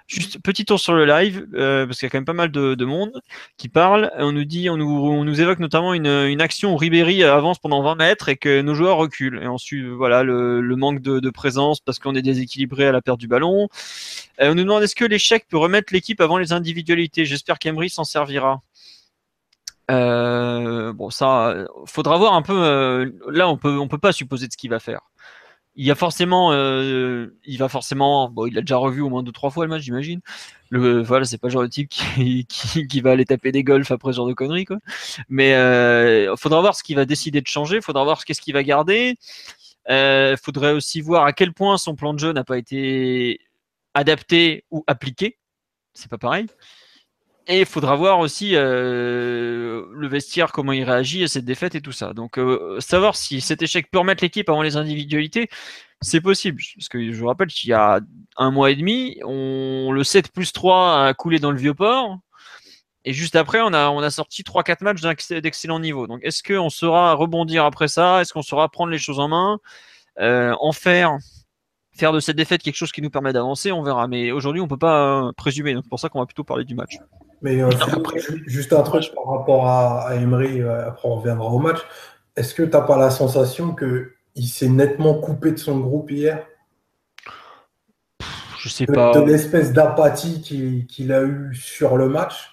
Speaker 1: Juste petit tour sur le live, euh, parce qu'il y a quand même pas mal de, monde qui parle. On nous dit, on nous, évoque notamment une, action où Ribéry avance pendant 20 mètres et que nos joueurs reculent. Et ensuite, voilà, le, manque de, présence parce qu'on est déséquilibré à la perte du ballon. Euh, on nous demande est-ce que l'échec peut remettre l'équipe avant les individualités? J'espère qu'Emery s'en servira. Euh, bon, ça, faudra voir un peu. Euh, là, on peut, peut pas supposer de ce qu'il va faire il y a forcément, euh, il va forcément, bon, il a déjà revu au moins deux trois fois le match, j'imagine. Le, voilà, c'est pas le genre de type qui, qui, va aller taper des golfs après ce genre de conneries, quoi. Mais euh, faudra voir ce qu'il va décider de changer, faudra voir qu'est-ce qu'il va garder. Euh, faudrait aussi voir à quel point son plan de jeu n'a pas été adapté ou appliqué. C'est pas pareil. Et il faudra voir aussi euh, le vestiaire, comment il réagit à cette défaite et tout ça. Donc, euh, savoir si cet échec peut remettre l'équipe avant les individualités, c'est possible. Parce que je vous rappelle qu'il y a un mois et demi, on, le 7 plus 3 a coulé dans le vieux port. Et juste après, on a, on a sorti 3-4 matchs d'excellent niveau. Donc, est-ce qu'on saura rebondir après ça? Est-ce qu'on saura prendre les choses en main? En faire faire de cette défaite quelque chose qui nous permet d'avancer, on verra. Mais aujourd'hui, on peut pas présumer. C'est pour ça qu'on va plutôt parler du match.
Speaker 3: Mais après, juste un truc par rapport à, à Emery, après on reviendra au match. Est-ce que tu n'as pas la sensation qu'il s'est nettement coupé de son groupe hier?
Speaker 1: Je sais pas.
Speaker 3: De l'espèce d'apathie qu'il a eu sur le match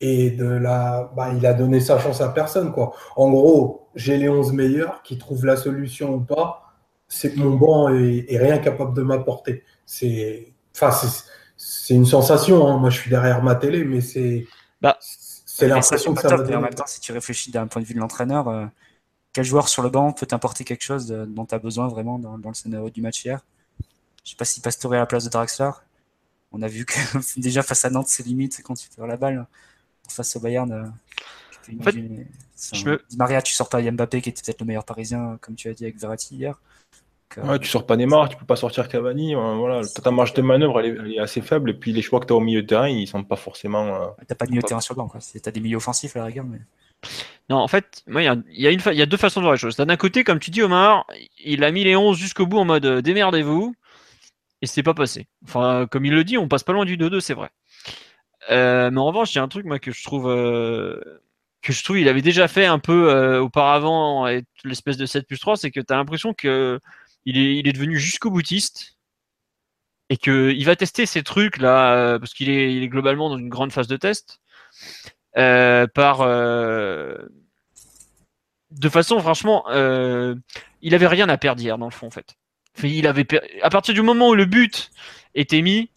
Speaker 3: et de la. Bah, il a donné sa chance à personne. Quoi. En gros, j'ai les 11 meilleurs qui trouvent la solution ou pas. C'est que mon banc est, rien capable de m'apporter. C'est. Enfin, c'est une sensation. Hein. Moi, je suis derrière ma télé, mais c'est.
Speaker 1: Bah,
Speaker 3: c'est l'impression que ça va
Speaker 2: En même temps, si tu réfléchis d'un point de vue de l'entraîneur, euh, quel joueur sur le banc peut t'apporter quelque chose dont tu as besoin vraiment dans, le scénario du match hier? Je sais pas si Pastore à la place de Draxler. On a vu que déjà face à Nantes, c'est limite quand tu perds la balle. Face au Bayern, euh, en fait, Maria, tu sors pas Mbappé qui était peut-être le meilleur parisien, comme tu as dit avec Verratti hier.
Speaker 4: Euh, ouais, tu sors pas Neymar, tu peux pas sortir Cavani. voilà, ta marge de manœuvre elle est, assez faible et puis les choix que tu as au milieu de terrain ils sont pas forcément. Euh,
Speaker 2: t'as pas de milieu de terrain sur le banc, quoi. T'as des milieux offensifs à la rigueur, mais.
Speaker 1: Non, en fait, il y, a, y, a deux façons de voir les choses. D'un côté, comme tu dis, Omar, il a mis les 11 jusqu'au bout en mode euh, démerdez-vous, et c'est pas passé. Enfin, comme il le dit, on passe pas loin du 2-2, c'est vrai. Euh, mais en revanche, il y a un truc moi, que je trouve euh, que je trouve il avait déjà fait un peu auparavant, l'espèce de 7 plus 3, c'est que tu as l'impression que il est, il devenu jusqu'au boutiste et qu'il va tester ces trucs là, parce qu'il est, il globalement dans une grande phase de test. Euh, par euh, de façon franchement, euh, il avait rien à perdre hier dans le fond en fait. il avait à partir du moment où le but était mis,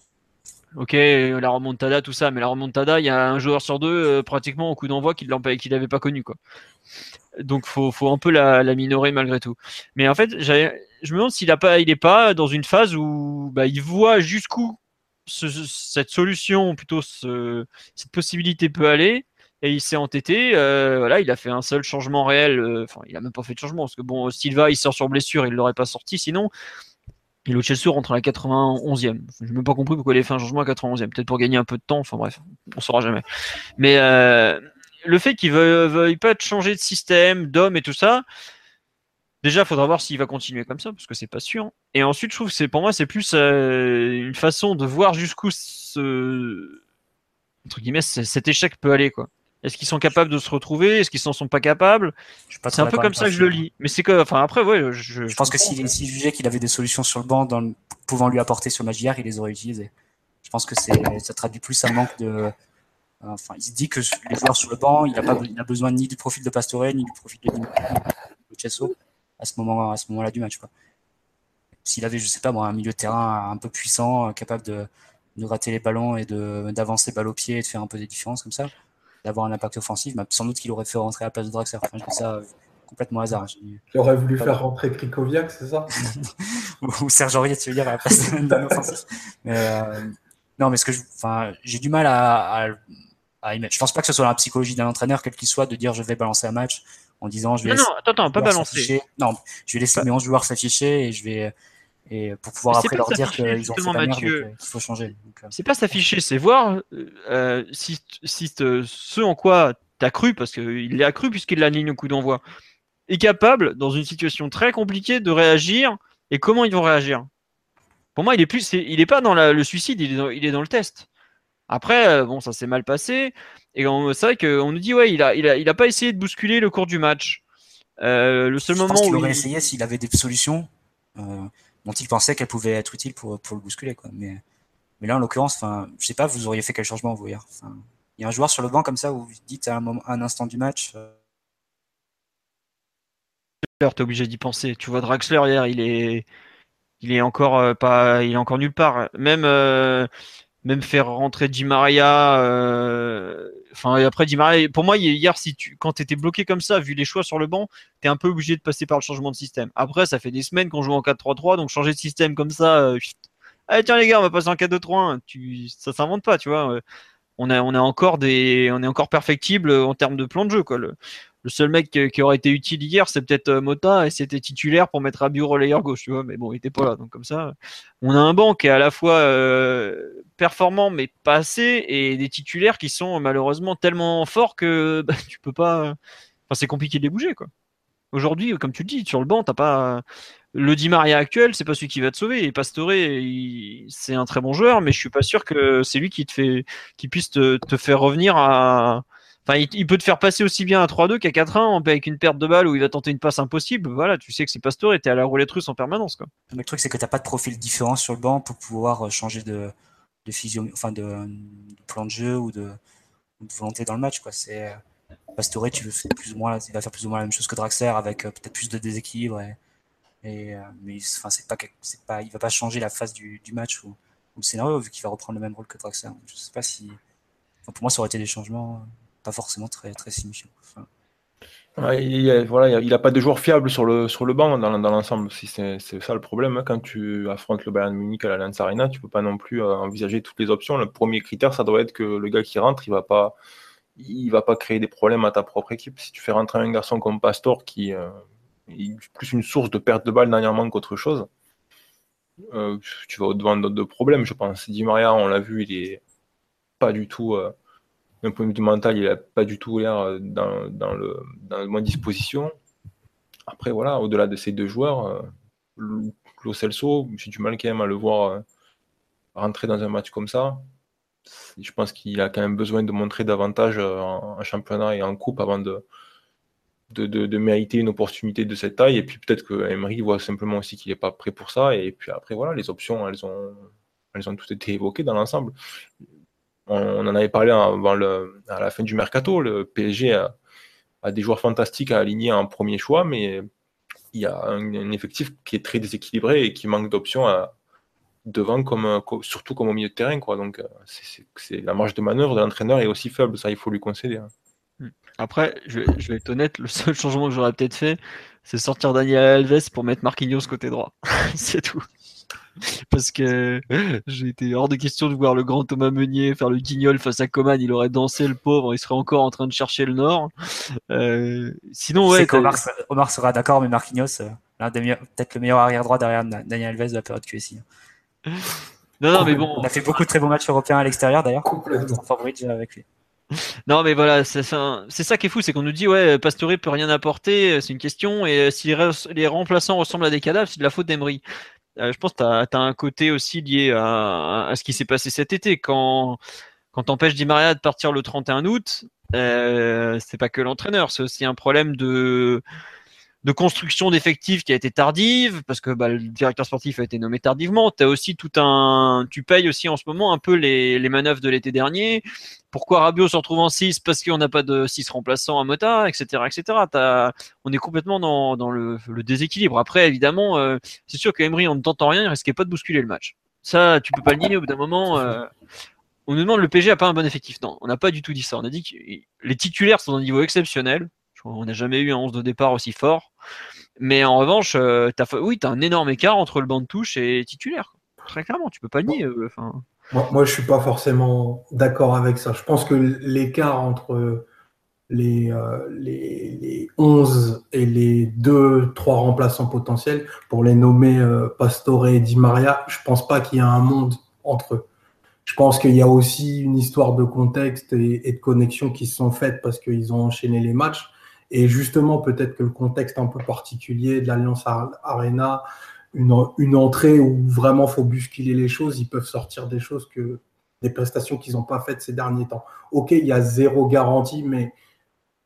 Speaker 1: ok, la remontada, tout ça, mais la remontada, il y a un joueur sur deux pratiquement au coup d'envoi qui qu'il n'avait pas connu quoi. Donc faut, faut un peu la, minorer malgré tout. Mais en fait, je me demande s'il a pas, pas dans une phase où bah, il voit jusqu'où cette solution, plutôt cette possibilité peut aller, et il s'est entêté. Euh, voilà, il a fait un seul changement réel. Euh, enfin, il a même pas fait de changement parce que bon, Silva, il sort sur blessure, il l'aurait pas sorti sinon. Et le Chelsea rentre à la 91e. Je n'ai même pas compris pourquoi il a fait un changement à 91e. Peut-être pour gagner un peu de temps. Enfin bref, on saura jamais. Mais euh, le fait qu'il veuille, veuille pas changer de système, d'homme et tout ça, Déjà, il faudra voir s'il va continuer comme ça, parce que c'est pas sûr. Et ensuite, je trouve que c'est pour moi, c'est plus euh, une façon de voir jusqu'où ce entre guillemets cet échec peut aller, quoi. Est-ce qu'ils sont capables de se retrouver? Est-ce qu'ils s'en sont pas capables? C'est un peu comme ça que je le lis. Mais c'est que, enfin, après, ouais,
Speaker 2: je. Je, pense que s'il jugeait qu'il avait des solutions sur le banc, dans pouvant lui apporter sur Magiar, il les aurait utilisées. Je pense que c'est, ça traduit plus un manque de. Enfin, il se dit que les joueurs sur le banc, il a pas, il a besoin ni du profil de Pastore, ni du profil de, de Chesso à ce moment à ce moment-là du match quoi. S'il avait je sais pas moi un milieu de terrain un peu puissant, capable de, de rater les ballons et de d'avancer balle au pied et de faire un peu des différences comme ça, d'avoir un impact offensif, bah, sans doute qu'il aurait fait rentrer à la place de Draxler. Enfin, je dis ça complètement hasard.
Speaker 3: Il aurait voulu faire rentrer Krikoviak, c'est ça?
Speaker 2: Ou Serge Aurier, tu veux dire, à la place d'un offensif. Mais, euh, non, mais ce que enfin, j'ai du mal à, à, à, Je pense pas que ce soit la psychologie d'un entraîneur, quel qu'il soit, de dire je vais balancer un match en disant je vais.
Speaker 1: Non, non, attends, attends, pas balancer.
Speaker 2: Non, je vais laisser mes 11 joueurs s'afficher et je vais. Et pour pouvoir après leur dire qu'ils ont fait la merde qu'il faut changer.
Speaker 1: Euh. C'est pas s'afficher, c'est voir euh, si, si ce en quoi tu as cru, parce qu'il l'a cru puisqu'il l'aligne au coup d'envoi, est capable, dans une situation très compliquée, de réagir et comment ils vont réagir? Pour moi, il est plus, il est pas dans le suicide, il est dans, il est dans le test. Après, euh, bon, ça s'est mal passé. Et c'est vrai qu'on nous dit, ouais, il a, il, a, il a pas essayé de bousculer le cours du match. Euh, le seul moment
Speaker 2: où.
Speaker 1: Il aurait
Speaker 2: essayé s'il avait des solutions euh, dont il pensait qu'elles pouvaient être utiles pour, le bousculer. Quoi. Mais, là, en l'occurrence, enfin, je sais pas, vous auriez fait quel changement, vous, hier Il y a un joueur sur le banc comme ça où vous dites à un, instant du match. Euh...
Speaker 1: T'es obligé d'y penser. Tu vois, Draxler hier, il est, il est encore euh, pas, il est encore nulle part. Même, euh, même faire rentrer Di Maria. Euh... Enfin, après pour moi, hier, si tu, quand tu étais bloqué comme ça, vu les choix sur le banc, tu un peu obligé de passer par le changement de système. Après, ça fait des semaines qu'on joue en 4-3-3, donc changer de système comme ça. Euh... Tiens les gars, on va passer en 4-2-3-1. Tu... Ça s'invente pas, tu vois. On, a, on, a encore des, on est encore perfectible en termes de plan de jeu. Quoi. Le seul mec qui aurait été utile hier, c'est peut-être euh, Mota, et c'était titulaire pour mettre Abiu relayeur gauche, tu vois, mais bon, il était pas là. Donc comme ça, on a un banc qui est à la fois euh, performant mais pas assez, et des titulaires qui sont malheureusement tellement forts que bah, tu peux pas. Enfin, c'est compliqué de les bouger, quoi. Aujourd'hui, comme tu le dis, sur le banc, t'as pas. le Di Maria actuel, c'est pas celui qui va te sauver. Et Pastore, c'est un très bon joueur, mais je suis pas sûr que c'est lui qui te fait, qui puisse te, faire revenir à. Enfin, il, peut te faire passer aussi bien à 3-2 qu'à 4-1 avec une perte de balle où il va tenter une passe impossible. Voilà, tu sais que c'est Pastore, t'es à la roulette russe en permanence. Quoi.
Speaker 2: Le truc, c'est que t'as pas de profil différent sur le banc pour pouvoir euh, changer de, de enfin de, plan de jeu ou de, volonté dans le match. Quoi. C'est euh, Pastore, tu veux plus ou moins, il va faire plus ou moins la même chose que Draxler avec euh, peut-être plus de déséquilibre. Et, mais enfin, c'est pas, c'est pas, il va pas changer la phase du, du match ou, le scénario vu qu'il va reprendre le même rôle que Draxler. Je sais pas si, pour moi, ça aurait été des changements pas forcément très très
Speaker 4: il, n'a pas de joueur fiable sur le, banc dans, l'ensemble. C'est, ça le problème. Hein. Quand tu affrontes le Bayern Munich à la Lance Arena, tu peux pas non plus euh, envisager toutes les options. Le premier critère, ça doit être que le gars qui rentre, il va va pas créer des problèmes à ta propre équipe. Si tu fais rentrer un garçon comme Pastor qui euh, est plus une source de perte de balle dernièrement qu'autre chose, euh, tu vas au-devant de problèmes, je pense. Di Maria, on l'a vu, il est pas du tout, d'un point de vue mental, il a pas du tout l'air dans, dans, le, dans bonne disposition. Après, voilà, au-delà de ces deux joueurs, Lo Celso, j'ai du mal quand même à le voir rentrer dans un match comme ça je pense qu'il a quand même besoin de montrer davantage euh, en, championnat et en coupe avant de, de, mériter une opportunité de cette taille. Et puis peut-être que Emery voit simplement aussi qu'il n'est pas prêt pour ça. Et puis après, voilà, les options, elles ont, elles ont toutes été évoquées dans l'ensemble. On, en avait parlé avant à la fin du mercato. Le PSG a, des joueurs fantastiques à aligner en premier choix, mais il y a un effectif qui est très déséquilibré et qui manque d'options devant surtout comme au milieu de terrain quoi donc euh, c'est la marge de manœuvre de l'entraîneur est aussi faible ça il faut lui concéder hein.
Speaker 1: hmm. après je, vais être honnête le seul changement que j'aurais peut-être fait c'est sortir Daniel Alves pour mettre Marquinhos côté droit c'est tout parce que j'ai été hors de question de voir le grand Thomas Meunier faire le guignol face à Coman il aurait dansé le pauvre il serait encore en train de chercher le nord euh, sinon ouais
Speaker 2: Omar, sera d'accord mais Marquinhos euh, peut-être le meilleur arrière droit derrière Daniel Alves de la période QSI
Speaker 1: non, non, mais bon.
Speaker 2: On a fait beaucoup de très bons matchs européens à l'extérieur d'ailleurs. avec lui.
Speaker 1: Non, mais voilà, c'est ça, ça, qui est fou, c'est qu'on nous dit, ouais, Pastore peut rien apporter, c'est une question, et si les, remplaçants ressemblent à des cadavres, c'est de la faute d'Emery. Euh, je pense que tu as, un côté aussi lié à, ce qui s'est passé cet été. Quand, quand t'empêches Di Maria de partir le 31 août, euh, c'est pas que l'entraîneur, c'est aussi un problème de de construction d'effectifs qui a été tardive parce que bah, le directeur sportif a été nommé tardivement. Tu as aussi tout un, tu payes aussi en ce moment un peu les, les manœuvres de l'été dernier. Pourquoi Rabiot se retrouve en 6 Parce qu'on n'a pas de 6 remplaçants à Mota, etc., etc. On est complètement dans, dans le, le, déséquilibre. Après, évidemment, euh, c'est sûr que Emery, on ne tente rien, il risquait pas de bousculer le match. Ça, tu peux pas le nier au bout d'un moment. Euh, on nous demande le PG a pas un bon effectif. Non, on n'a pas du tout dit ça. On a dit que les titulaires sont d'un niveau exceptionnel. On n'a jamais eu un 11 de départ aussi fort. Mais en revanche, euh, as, oui, tu as un énorme écart entre le banc de touche et titulaire. Très clairement, tu peux pas nier. Euh,
Speaker 3: moi, moi, je suis pas forcément d'accord avec ça. Je pense que l'écart entre les, euh, les, 11 et les 2, 3 remplaçants potentiels, pour les nommer Pastore et Di Maria, je pense pas qu'il y a un monde entre eux. Je pense qu'il y a aussi une histoire de contexte et, et de connexion qui se sont faites parce qu'ils ont enchaîné les matchs. Et justement, peut-être que le contexte un peu particulier de l'Alliance Arena, une, entrée où vraiment faut bousculer les choses, ils peuvent sortir des choses que des prestations qu'ils n'ont pas faites ces derniers temps. Ok, il y a zéro garantie, mais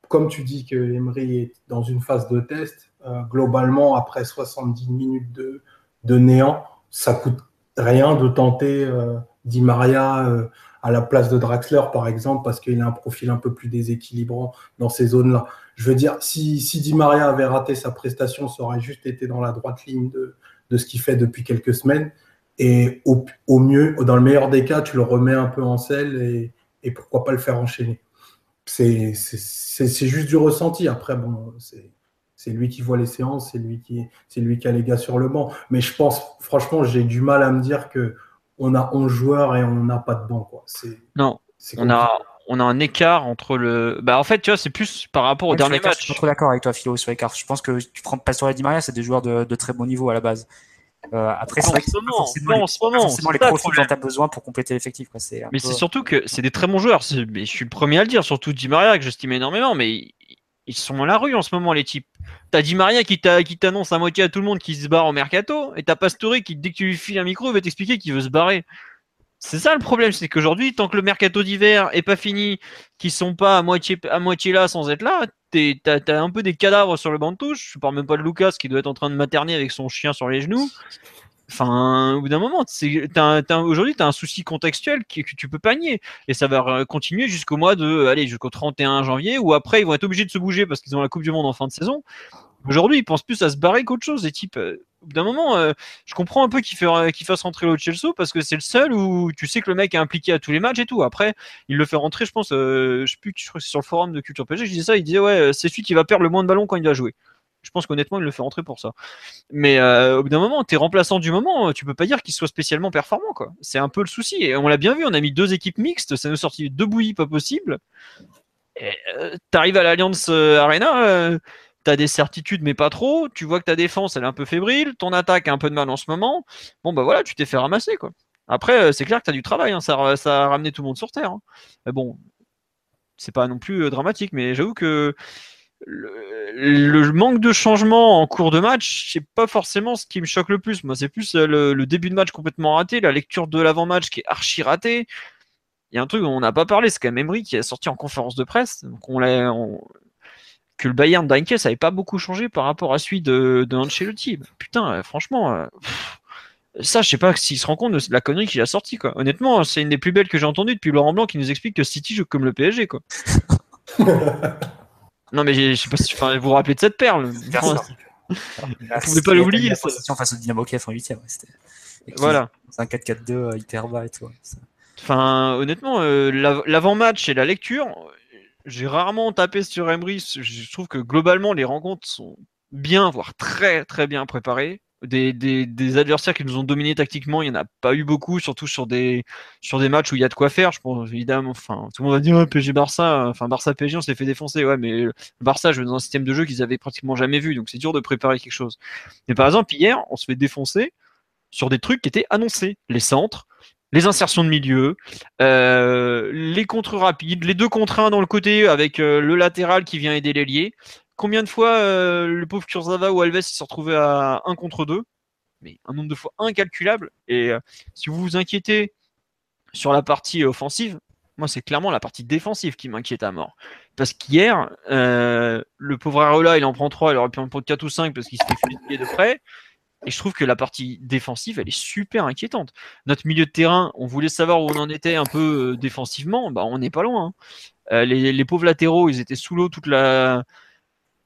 Speaker 3: comme tu dis que Emery est dans une phase de test, euh, globalement, après 70 minutes de, de, néant, ça coûte rien de tenter euh, Di Maria euh, à la place de Draxler, par exemple, parce qu'il a un profil un peu plus déséquilibrant dans ces zones-là. Je veux dire, si, si Di Maria avait raté sa prestation, ça aurait juste été dans la droite ligne de, de ce qu'il fait depuis quelques semaines. Et au, au, mieux, dans le meilleur des cas, tu le remets un peu en selle et, et pourquoi pas le faire enchaîner. C'est juste du ressenti. Après, bon, c'est lui qui voit les séances, c'est lui, qui, lui qui a les gars sur le banc. Mais je pense, franchement, j'ai du mal à me dire que on a 11 joueurs et on n'a pas de banc. Quoi.
Speaker 1: Non, on a, on a un écart entre le. Bah, en fait, tu vois, c'est plus par rapport au dernier match.
Speaker 2: Je suis pas trop d'accord avec toi, Philo, sur l'écart. Je pense que tu prends Pastore et Di Maria, c'est des joueurs de, de, très bon niveau à la base. Euh, après, c'est
Speaker 1: forcément, en ce moment,
Speaker 2: forcément les profils dont tu as besoin pour compléter l'effectif.
Speaker 1: Mais c'est surtout que c'est des très bons joueurs. Mais je suis le premier à le dire, surtout Di Maria, que j'estime énormément. Mais ils sont à la rue en ce moment, les types. T'as Di Maria qui t'annonce à moitié à tout le monde qu'il se barre au mercato, et t'as Pastore qui, dès que tu lui files un micro, il va t'expliquer qu'il veut se barrer. C'est ça le problème, c'est qu'aujourd'hui, tant que le mercato d'hiver est pas fini, qu'ils sont pas à moitié, à moitié là sans être là, t'as as un peu des cadavres sur le banc de touche. Je parle même pas de Lucas qui doit être en train de materner avec son chien sur les genoux. Enfin, au bout d'un moment, aujourd'hui, tu as un souci contextuel que, que tu peux pas nier. Et ça va continuer jusqu'au mois de, allez, jusqu'au 31 janvier, où après, ils vont être obligés de se bouger parce qu'ils ont la Coupe du Monde en fin de saison. Aujourd'hui, ils pensent plus à se barrer qu'autre chose. Les types, euh, d'un moment, euh, je comprends un peu qu'il fasse rentrer l'autre Chelsea parce que c'est le seul où tu sais que le mec est impliqué à tous les matchs et tout. Après, il le fait rentrer, je pense, euh, je sais crois que c'est sur le forum de Culture PSG, je disais ça, il disait, ouais, c'est celui qui va perdre le moins de ballons quand il va jouer. Je pense qu'honnêtement, il le fait rentrer pour ça. Mais au bout d'un moment, t'es remplaçant du moment, tu peux pas dire qu'il soit spécialement performant. C'est un peu le souci. Et on l'a bien vu, on a mis deux équipes mixtes, ça nous sortit deux bouillies pas possible. Euh, T'arrives à l'Alliance Arena, t'as des certitudes, mais pas trop. Tu vois que ta défense, elle est un peu fébrile. Ton attaque a un peu de mal en ce moment. Bon, bah voilà, tu t'es fait ramasser. quoi. Après, c'est clair que tu as du travail, hein. ça, ça, a ramené tout le monde sur Terre. Hein. Mais bon, c'est pas non plus dramatique, mais j'avoue que le, manque de changement en cours de match, c'est pas forcément ce qui me choque le plus. Moi, c'est plus euh, le, début de match complètement raté, la lecture de l'avant-match qui est archi ratée. Il y a un truc dont on n'a pas parlé, c'est quand même Emery qui a sorti en conférence de presse. On l'a, que le Bayern d'Heinke, ça n'avait pas beaucoup changé par rapport à celui de, de Ancelotti. Putain, euh, franchement, euh, ça, je sais pas s'il se rend compte de la connerie qu'il a sorti. Quoi. Honnêtement, c'est une des plus belles que j'ai entendues depuis Laurent Blanc qui nous explique que City joue comme le PSG. Quoi. Non, mais je sais pas si vous vous rappelez de cette perle. Vous pouvez pas l'oublier.
Speaker 2: La face au Dynamo Kiev en 8
Speaker 1: Voilà.
Speaker 2: C'est un 4-4-2 euh, hyper bas et tout.
Speaker 1: Enfin, honnêtement, euh, l'avant-match et la lecture, j'ai rarement tapé sur Emery. Je trouve que globalement, les rencontres sont bien, voire très très bien préparées des, adversaires qui nous ont dominés tactiquement, il n'y en a pas eu beaucoup, surtout sur des, sur des matchs où il y a de quoi faire. Je pense évidemment, enfin, tout le monde va dire PSG Barça, enfin Barça PSG, on s'est fait défoncer. Ouais, mais Barça joue dans un système de jeu qu'ils avaient pratiquement jamais vu, donc c'est dur de préparer quelque chose. Mais par exemple, hier, on se fait défoncer sur des trucs qui étaient annoncés, les centres, les insertions de milieu, euh, les contres rapides, les deux contre 1 dans le côté avec euh, le latéral qui vient aider l'ailier. Combien de fois euh, le pauvre Kurzawa ou Alves s'est retrouvé à 1 contre 2 Mais un nombre de fois incalculable. Et si vous vous inquiétez sur la partie offensive, moi c'est clairement la partie défensive qui m'inquiète à mort. Parce qu'hier, le pauvre Areola, il en prend 3, il aurait pu en prendre 4 ou 5 parce qu'il se fait de près. Et je trouve que la partie défensive, elle est super inquiétante. Notre milieu de terrain, on voulait savoir où on en était un peu défensivement, bah on n'est pas loin. Hein. les, les, pauvres latéraux, ils étaient sous l'eau toute la,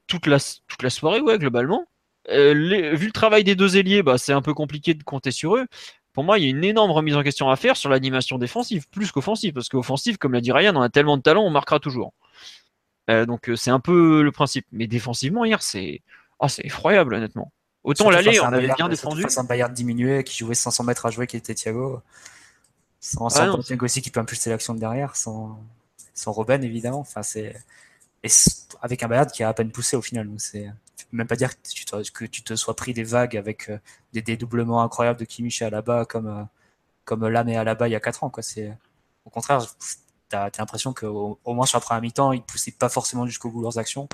Speaker 1: toute la, toute la soirée, ouais, globalement. Euh, vu le travail des deux ailiers, bah, c'est un peu compliqué de compter sur eux. Pour moi, il y a une énorme remise en question à faire sur l'animation défensive, plus qu'offensive, parce qu'offensive, comme l'a dit Ryan, on a tellement de talent, on marquera toujours. Euh, donc euh, c'est un peu le principe. Mais défensivement, hier, c'est oh, effroyable, honnêtement. Autant l'aller, on avait bien défendu.
Speaker 2: C'est un Bayern diminué qui jouait 500 mètres à jouer, qui était Thiago. Sans, ah sans aussi qui peut impulser l'action de derrière, sans, sans Robben, évidemment. Enfin, c'est et avec un Bayard qui a à peine poussé au final. Donc c'est même pas dire que tu, te, que tu te sois pris des vagues avec euh, des dédoublements incroyables de Kimmich à bas comme euh, comme Lam et bas il y a 4 ans quoi. C'est au contraire, tu as, l'impression qu'au au moins sur la première mi-temps, ils poussaient pas forcément jusqu'au bout leurs actions.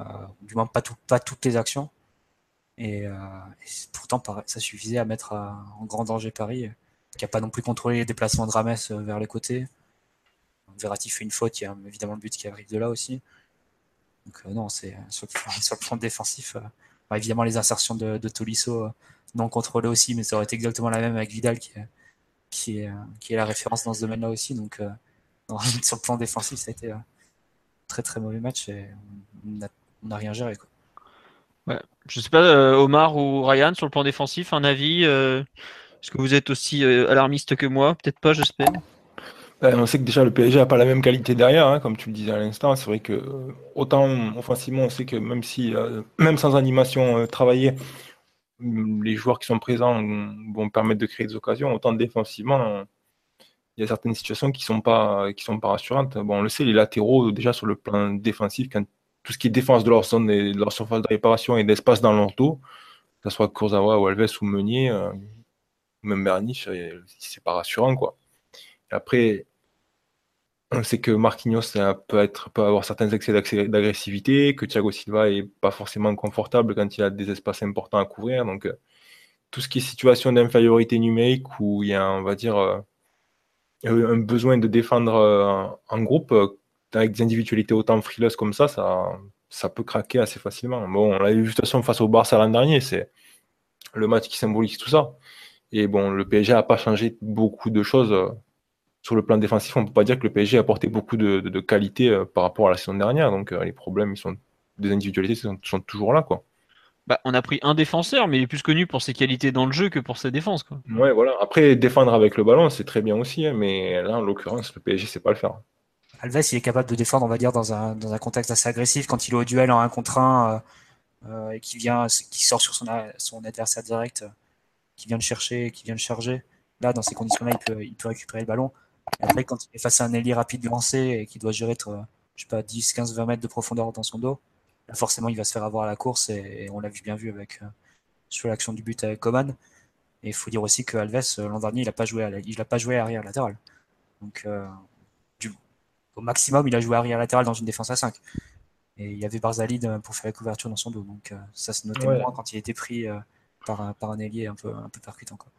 Speaker 2: Euh, du moins pas, tout, pas toutes les actions. Et, euh, pourtant, ça suffisait à mettre en grand danger Paris, qui a pas non plus contrôlé les déplacements de Rames vers les côtés. Verratti fait une faute, il y a évidemment le but qui arrive de là aussi. Donc euh, non, c'est sur, le front défensif, euh, bah, évidemment les insertions de, Tolisso euh, non contrôlées aussi, mais ça aurait été exactement la même avec Vidal qui, est, qui est la référence dans ce domaine-là aussi. Donc sur le plan défensif, ça a été un très très mauvais match et on n'a rien géré.
Speaker 1: Je sais pas, Omar ou Ryan, sur le plan défensif, un avis Est-ce que vous êtes aussi alarmiste que moi? Peut-être pas, j'espère.
Speaker 4: Ben, on sait que déjà le PSG n'a pas la même qualité derrière, hein, comme tu le disais à l'instant. C'est vrai que euh, autant offensivement, on sait que même si euh, même sans animation euh, travaillée, mm, les joueurs qui sont présents vont permettre de créer des occasions. Autant défensivement, il y a certaines situations qui sont pas qui sont pas rassurantes. Bon, on le sait, les latéraux déjà sur le plan défensif, quand tout ce qui est défense de leur zone et de leur surface de réparation et d'espace dans leur dos, que ce soit Kurzawa ou Alves ou Meunier, même Berniche, c'est pas rassurant quoi. après, on sait que Marquinhos peut, avoir certains excès d'agressivité, que Thiago Silva est pas forcément confortable quand il a des espaces importants à couvrir. Donc, euh, tout ce qui est situation d'infériorité numérique où il y a, on va dire, euh, un besoin de défendre euh, en groupe, avec des individualités autant frileuses comme ça, ça, ça peut craquer assez facilement. Bon, on l'a vu de toute façon face au Barça l'an dernier, c'est le match qui symbolise tout ça. Et bon, le PSG n'a pas changé beaucoup de choses sur le plan défensif, on ne peut pas dire que le PSG a apporté beaucoup de, de, qualité euh, par rapport à la saison dernière. Donc euh, les problèmes ils sont, des individualités sont, toujours là. Quoi.
Speaker 1: Bah, on a pris un défenseur, mais il est plus connu pour ses qualités dans le jeu que pour ses défenses. Quoi.
Speaker 4: Ouais, voilà. Après, défendre avec le ballon, c'est très bien aussi. Hein, mais là, en l'occurrence, le PSG ne sait pas le faire.
Speaker 2: Alves, il est capable de défendre, on va dire, dans un, dans un contexte assez agressif. Quand il est au duel en 1 contre 1 euh, et qui vient, sort sur son, son adversaire direct, qui vient le chercher, qui vient le charger. Là, dans ces conditions-là, il peut, il peut récupérer le ballon. Après, quand il est face à un ailier rapide lancé et qui doit gérer, euh, je sais pas, 10, 15, 20 mètres de profondeur dans son dos, là, forcément, il va se faire avoir à la course et, on l'a vu bien vu avec, euh, sur l'action du but avec Coman. Et il faut dire aussi que Alves, euh, l'an dernier, il n'a pas, joué à, pas joué arrière latéral. Donc, au maximum, il a joué arrière latéral dans une défense à 5. Et il y avait Barzali pour faire la couverture dans son dos. Donc, ça se notait moins quand il était pris par, par un ailier un peu, un peu percutant. Quoi.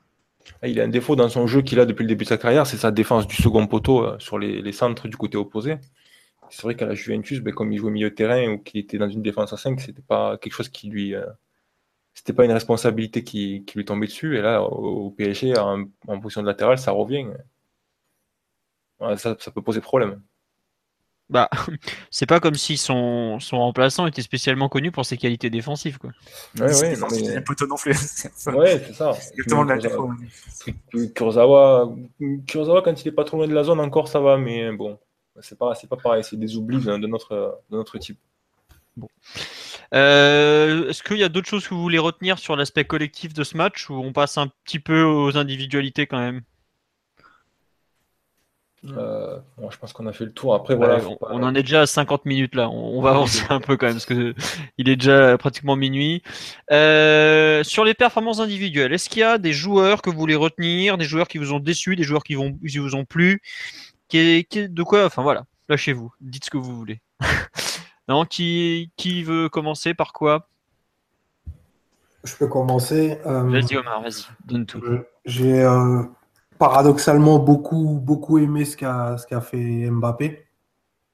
Speaker 4: Ah, il a un défaut dans son jeu qu'il a depuis le début de sa carrière, c'est sa défense du second poteau euh, sur les, centres du côté opposé. C'est vrai qu'à la Juventus, ben, comme il jouait au milieu de terrain ou qu'il était dans une défense à 5, c'était pas quelque chose qui lui. Euh, c'était pas une responsabilité qui, lui tombait dessus. Et là, au, PSG, en, position de latéral, ça revient. ça, ça peut poser problème.
Speaker 1: Bah, c'est pas comme si son, son remplaçant était spécialement connu pour ses qualités défensives, quoi.
Speaker 4: Ouais, ouais,
Speaker 2: mais... poteau non plus.
Speaker 4: ouais, c'est ça.
Speaker 2: Exactement le
Speaker 4: même Kurzawa, Kurzawa, quand il est pas trop loin de la zone, encore ça va, mais bon, c'est pas, c'est pas pareil, c'est des oublis de, notre, de notre type.
Speaker 1: Bon. Euh, est-ce qu'il y a d'autres choses que vous voulez retenir sur l'aspect collectif de ce match ou on passe un petit peu aux individualités quand même?
Speaker 4: Euh, je pense qu'on a fait le tour. Après, voilà,
Speaker 1: on, en est déjà à 50 minutes là. On, va avancer un peu quand même parce que il est déjà pratiquement minuit. Euh, sur les performances individuelles, est-ce qu'il y a des joueurs que vous voulez retenir, des joueurs qui vous ont déçu, des joueurs qui, vont, qui vous ont plu, qui, de quoi Enfin voilà, lâchez-vous, dites ce que vous voulez. non, qui, qui veut commencer par quoi?
Speaker 3: Je peux commencer.
Speaker 1: Euh, vas-y Omar, vas-y, donne tout.
Speaker 3: J'ai paradoxalement beaucoup, beaucoup aimé ce qu'a fait Mbappé.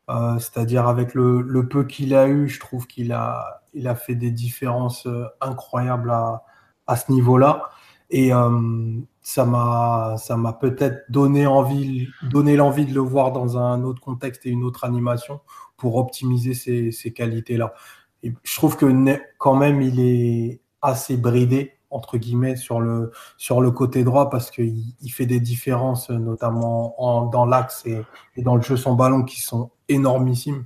Speaker 3: Euh, c'est-à-dire avec le, peu qu'il a eu, je trouve qu'il a, il a fait des différences euh, incroyables à, à ce niveau-là. Et euh, ça m'a, peut-être donné envie, donné l'envie de le voir dans un autre contexte et une autre animation pour optimiser ces, ces qualités-là. Et je trouve que quand même, il est assez bridé entre guillemets sur le sur le côté droit parce qu'il il fait des différences notamment en, dans l'axe et, dans le jeu sans ballon qui sont énormissimes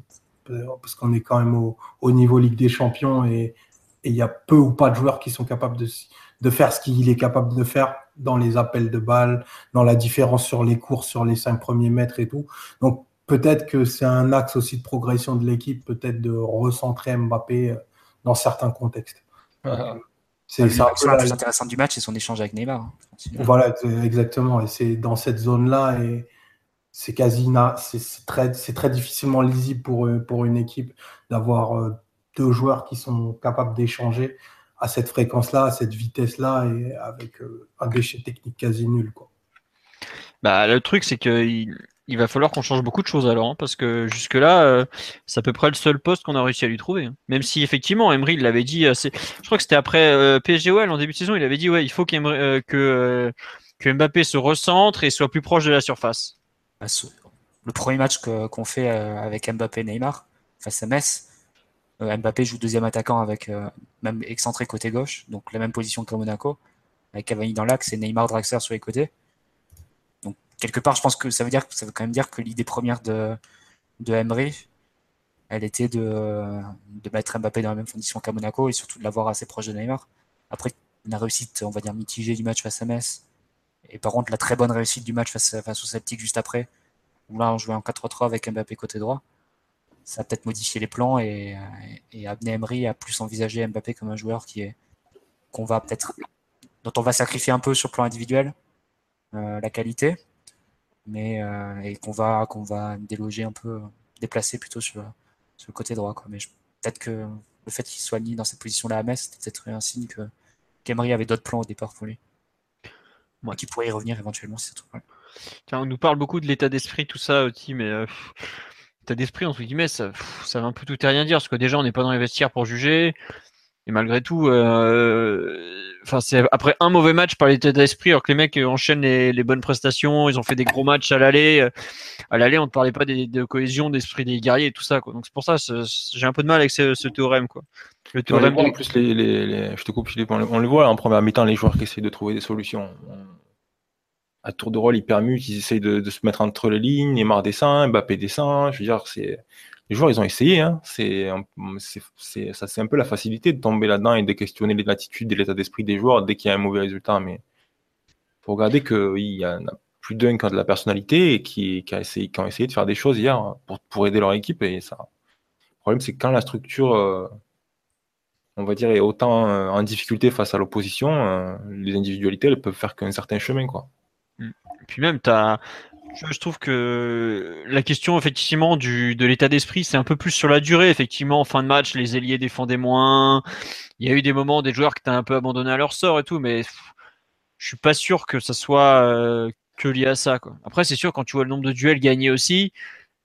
Speaker 3: parce qu'on est quand même au, au, niveau Ligue des Champions et il y a peu ou pas de joueurs qui sont capables de, faire ce qu'il est capable de faire dans les appels de balles, dans la différence sur les courses, sur les cinq premiers mètres et tout. Donc peut-être que c'est un axe aussi de progression de l'équipe, peut-être de recentrer Mbappé dans certains contextes.
Speaker 2: Ah. C'est la plus intéressante du match, c'est son échange avec Neymar. Hein,
Speaker 3: voilà, exactement. Et c'est dans cette zone-là, et c'est quasi, c'est très, très difficilement lisible pour, pour une équipe d'avoir euh, deux joueurs qui sont capables d'échanger à cette fréquence-là, à cette vitesse-là, et avec euh, un déchet technique quasi nul. Quoi.
Speaker 1: Bah, le truc, c'est que il va falloir qu'on change beaucoup de choses alors, hein, parce que jusque-là, euh, c'est à peu près le seul poste qu'on a réussi à lui trouver. Hein. Même si effectivement, Emery l'avait dit, je crois que c'était après euh, PSGOL en début de saison, il avait dit ouais, il faut euh, que, que Mbappé se recentre et soit plus proche de la surface.
Speaker 2: Bah, le premier match qu'on fait avec Mbappé et Neymar face à Metz, Mbappé joue deuxième attaquant avec même excentré côté gauche, donc la même position que Monaco, avec Cavani dans l'axe et Neymar Draxler sur les côtés quelque part, je pense que ça veut dire ça veut quand même dire que l'idée première de, de Emery, elle était de, de mettre Mbappé dans la même condition qu'à Monaco et surtout de l'avoir assez proche de Neymar. Après, la réussite, on va dire, mitigée du match face à Metz, et par contre, la très bonne réussite du match face, face au Celtic juste après, où là, on jouait en 4-3 avec Mbappé côté droit, ça a peut-être modifié les plans et, et amené Emery à plus envisager Mbappé comme un joueur qui est qu'on va peut-être dont on va sacrifier un peu sur le plan individuel euh, la qualité mais et qu'on va qu'on va déloger un peu, déplacer plutôt sur, sur le côté droit. Quoi. Mais peut-être que le fait qu'il soit mis dans cette position-là à Metz, c'est peut-être un signe que qu'Emery avait d'autres plans au départ pour lui. Moi, qui pourrait y revenir éventuellement si ça
Speaker 1: Tiens, on nous parle beaucoup de l'état d'esprit, tout ça aussi, mais euh, l'état d'esprit, entre guillemets, ça, ça va un peu tout et rien dire, parce que déjà, on n'est pas dans les vestiaires pour juger, et malgré tout, euh, enfin, c'est après un mauvais match par l'état d'esprit, alors que les mecs enchaînent les, bonnes prestations, ils ont fait des gros matchs à l'aller. À l'aller, on ne parlait pas de cohésion, d'esprit des guerriers et tout ça, quoi. Donc c'est pour ça, j'ai un peu de mal avec ce, théorème, quoi.
Speaker 4: Le théorème. En plus, les, je te coupe, Philippe, on, le voit en première mi-temps, les joueurs qui essaient de trouver des solutions à tour de rôle, ils permutent, ils essayent de, se mettre entre les lignes, Neymar descend, Mbappé descend. Je veux dire, c'est les joueurs, ils ont essayé. Hein. C'est, ça, c'est un peu la facilité de tomber là-dedans et de questionner l'attitude et l'état d'esprit des joueurs dès qu'il y a un mauvais résultat. Mais faut regarder qu'il y en a plus d'un qui a de la personnalité et qui, a essayé, qui ont essayé de faire des choses hier pour, aider leur équipe. Et ça, le problème, c'est que quand la structure, euh, on va dire, est autant euh, en difficulté face à l'opposition, euh, les individualités, elles peuvent faire qu'un certain chemin, quoi.
Speaker 1: Et puis même, as, je, trouve que la question effectivement du, de l'état d'esprit, c'est un peu plus sur la durée. Effectivement, en fin de match, les ailiers défendaient moins. Il y a eu des moments des joueurs qui étaient un peu abandonnés à leur sort et tout, mais je suis pas sûr que ça soit euh, que lié à ça. Quoi. Après, c'est sûr, quand tu vois le nombre de duels gagnés aussi,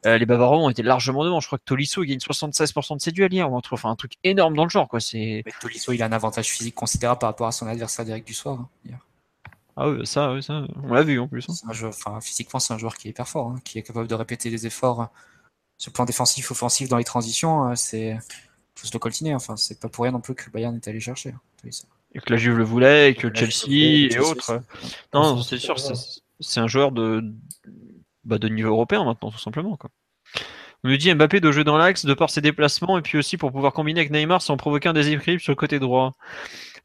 Speaker 1: euh, les Bavarois ont été largement devant. Je crois que Tolisso gagne 76% de ses duels hier. On trouve enfin, un truc énorme dans le genre. Quoi.
Speaker 2: Tolisso, il a un avantage physique considérable par rapport à son adversaire direct du soir. Hein,
Speaker 1: ah oui, ça, oui, ça, on l'a vu en plus.
Speaker 2: Hein. physiquement, c'est un joueur qui est hyper fort, hein, qui est capable de répéter des efforts sur le plan défensif, offensif dans les transitions. Hein, c'est faut se le coltiner. Enfin, c'est pas pour rien non plus que le Bayern est allé chercher.
Speaker 1: Et que la Juve le voulait, et que Chelsea et autres. Non, c'est sûr, c'est un joueur de, bah, de niveau européen maintenant, tout simplement. Quoi. On lui dit Mbappé de jouer dans l'axe de par ses déplacements et puis aussi pour pouvoir combiner avec Neymar sans provoquer un déséquilibre sur le côté droit.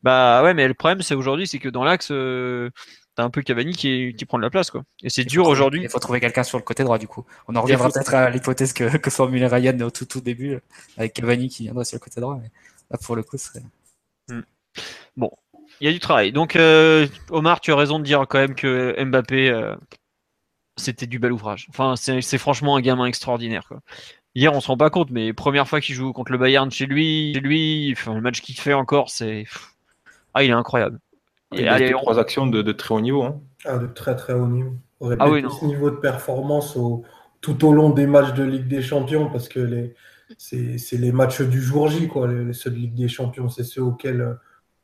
Speaker 1: Bah ouais, mais le problème, c'est aujourd'hui, c'est que dans l'axe, euh, t'as un peu Cavani qui, qui prend de la place, quoi. Et c'est dur aujourd'hui.
Speaker 2: Il faut trouver quelqu'un sur le côté droit, du coup. On en reviendra peut-être à l'hypothèse que, que formulait Ryan au tout, tout début, avec Cavani qui viendra sur le côté droit. Mais là, pour le coup, ce serait.
Speaker 1: Hmm. Bon, il y a du travail. Donc, euh, Omar, tu as raison de dire quand même que Mbappé, euh, c'était du bel ouvrage. Enfin, c'est franchement un gamin extraordinaire, quoi. Hier, on se rend pas compte, mais première fois qu'il joue contre le Bayern chez lui, chez lui, enfin, le match qu'il fait encore, c'est ah, il est incroyable.
Speaker 4: Il a trois actions de, très haut niveau. Hein.
Speaker 3: Ah, de très très haut niveau. ah, oui, ce niveau de performance tout au long des matchs de Ligue des Champions parce que les, c'est, les matchs du jour J, quoi, les, ceux de Ligue des Champions. C'est ceux auxquels euh,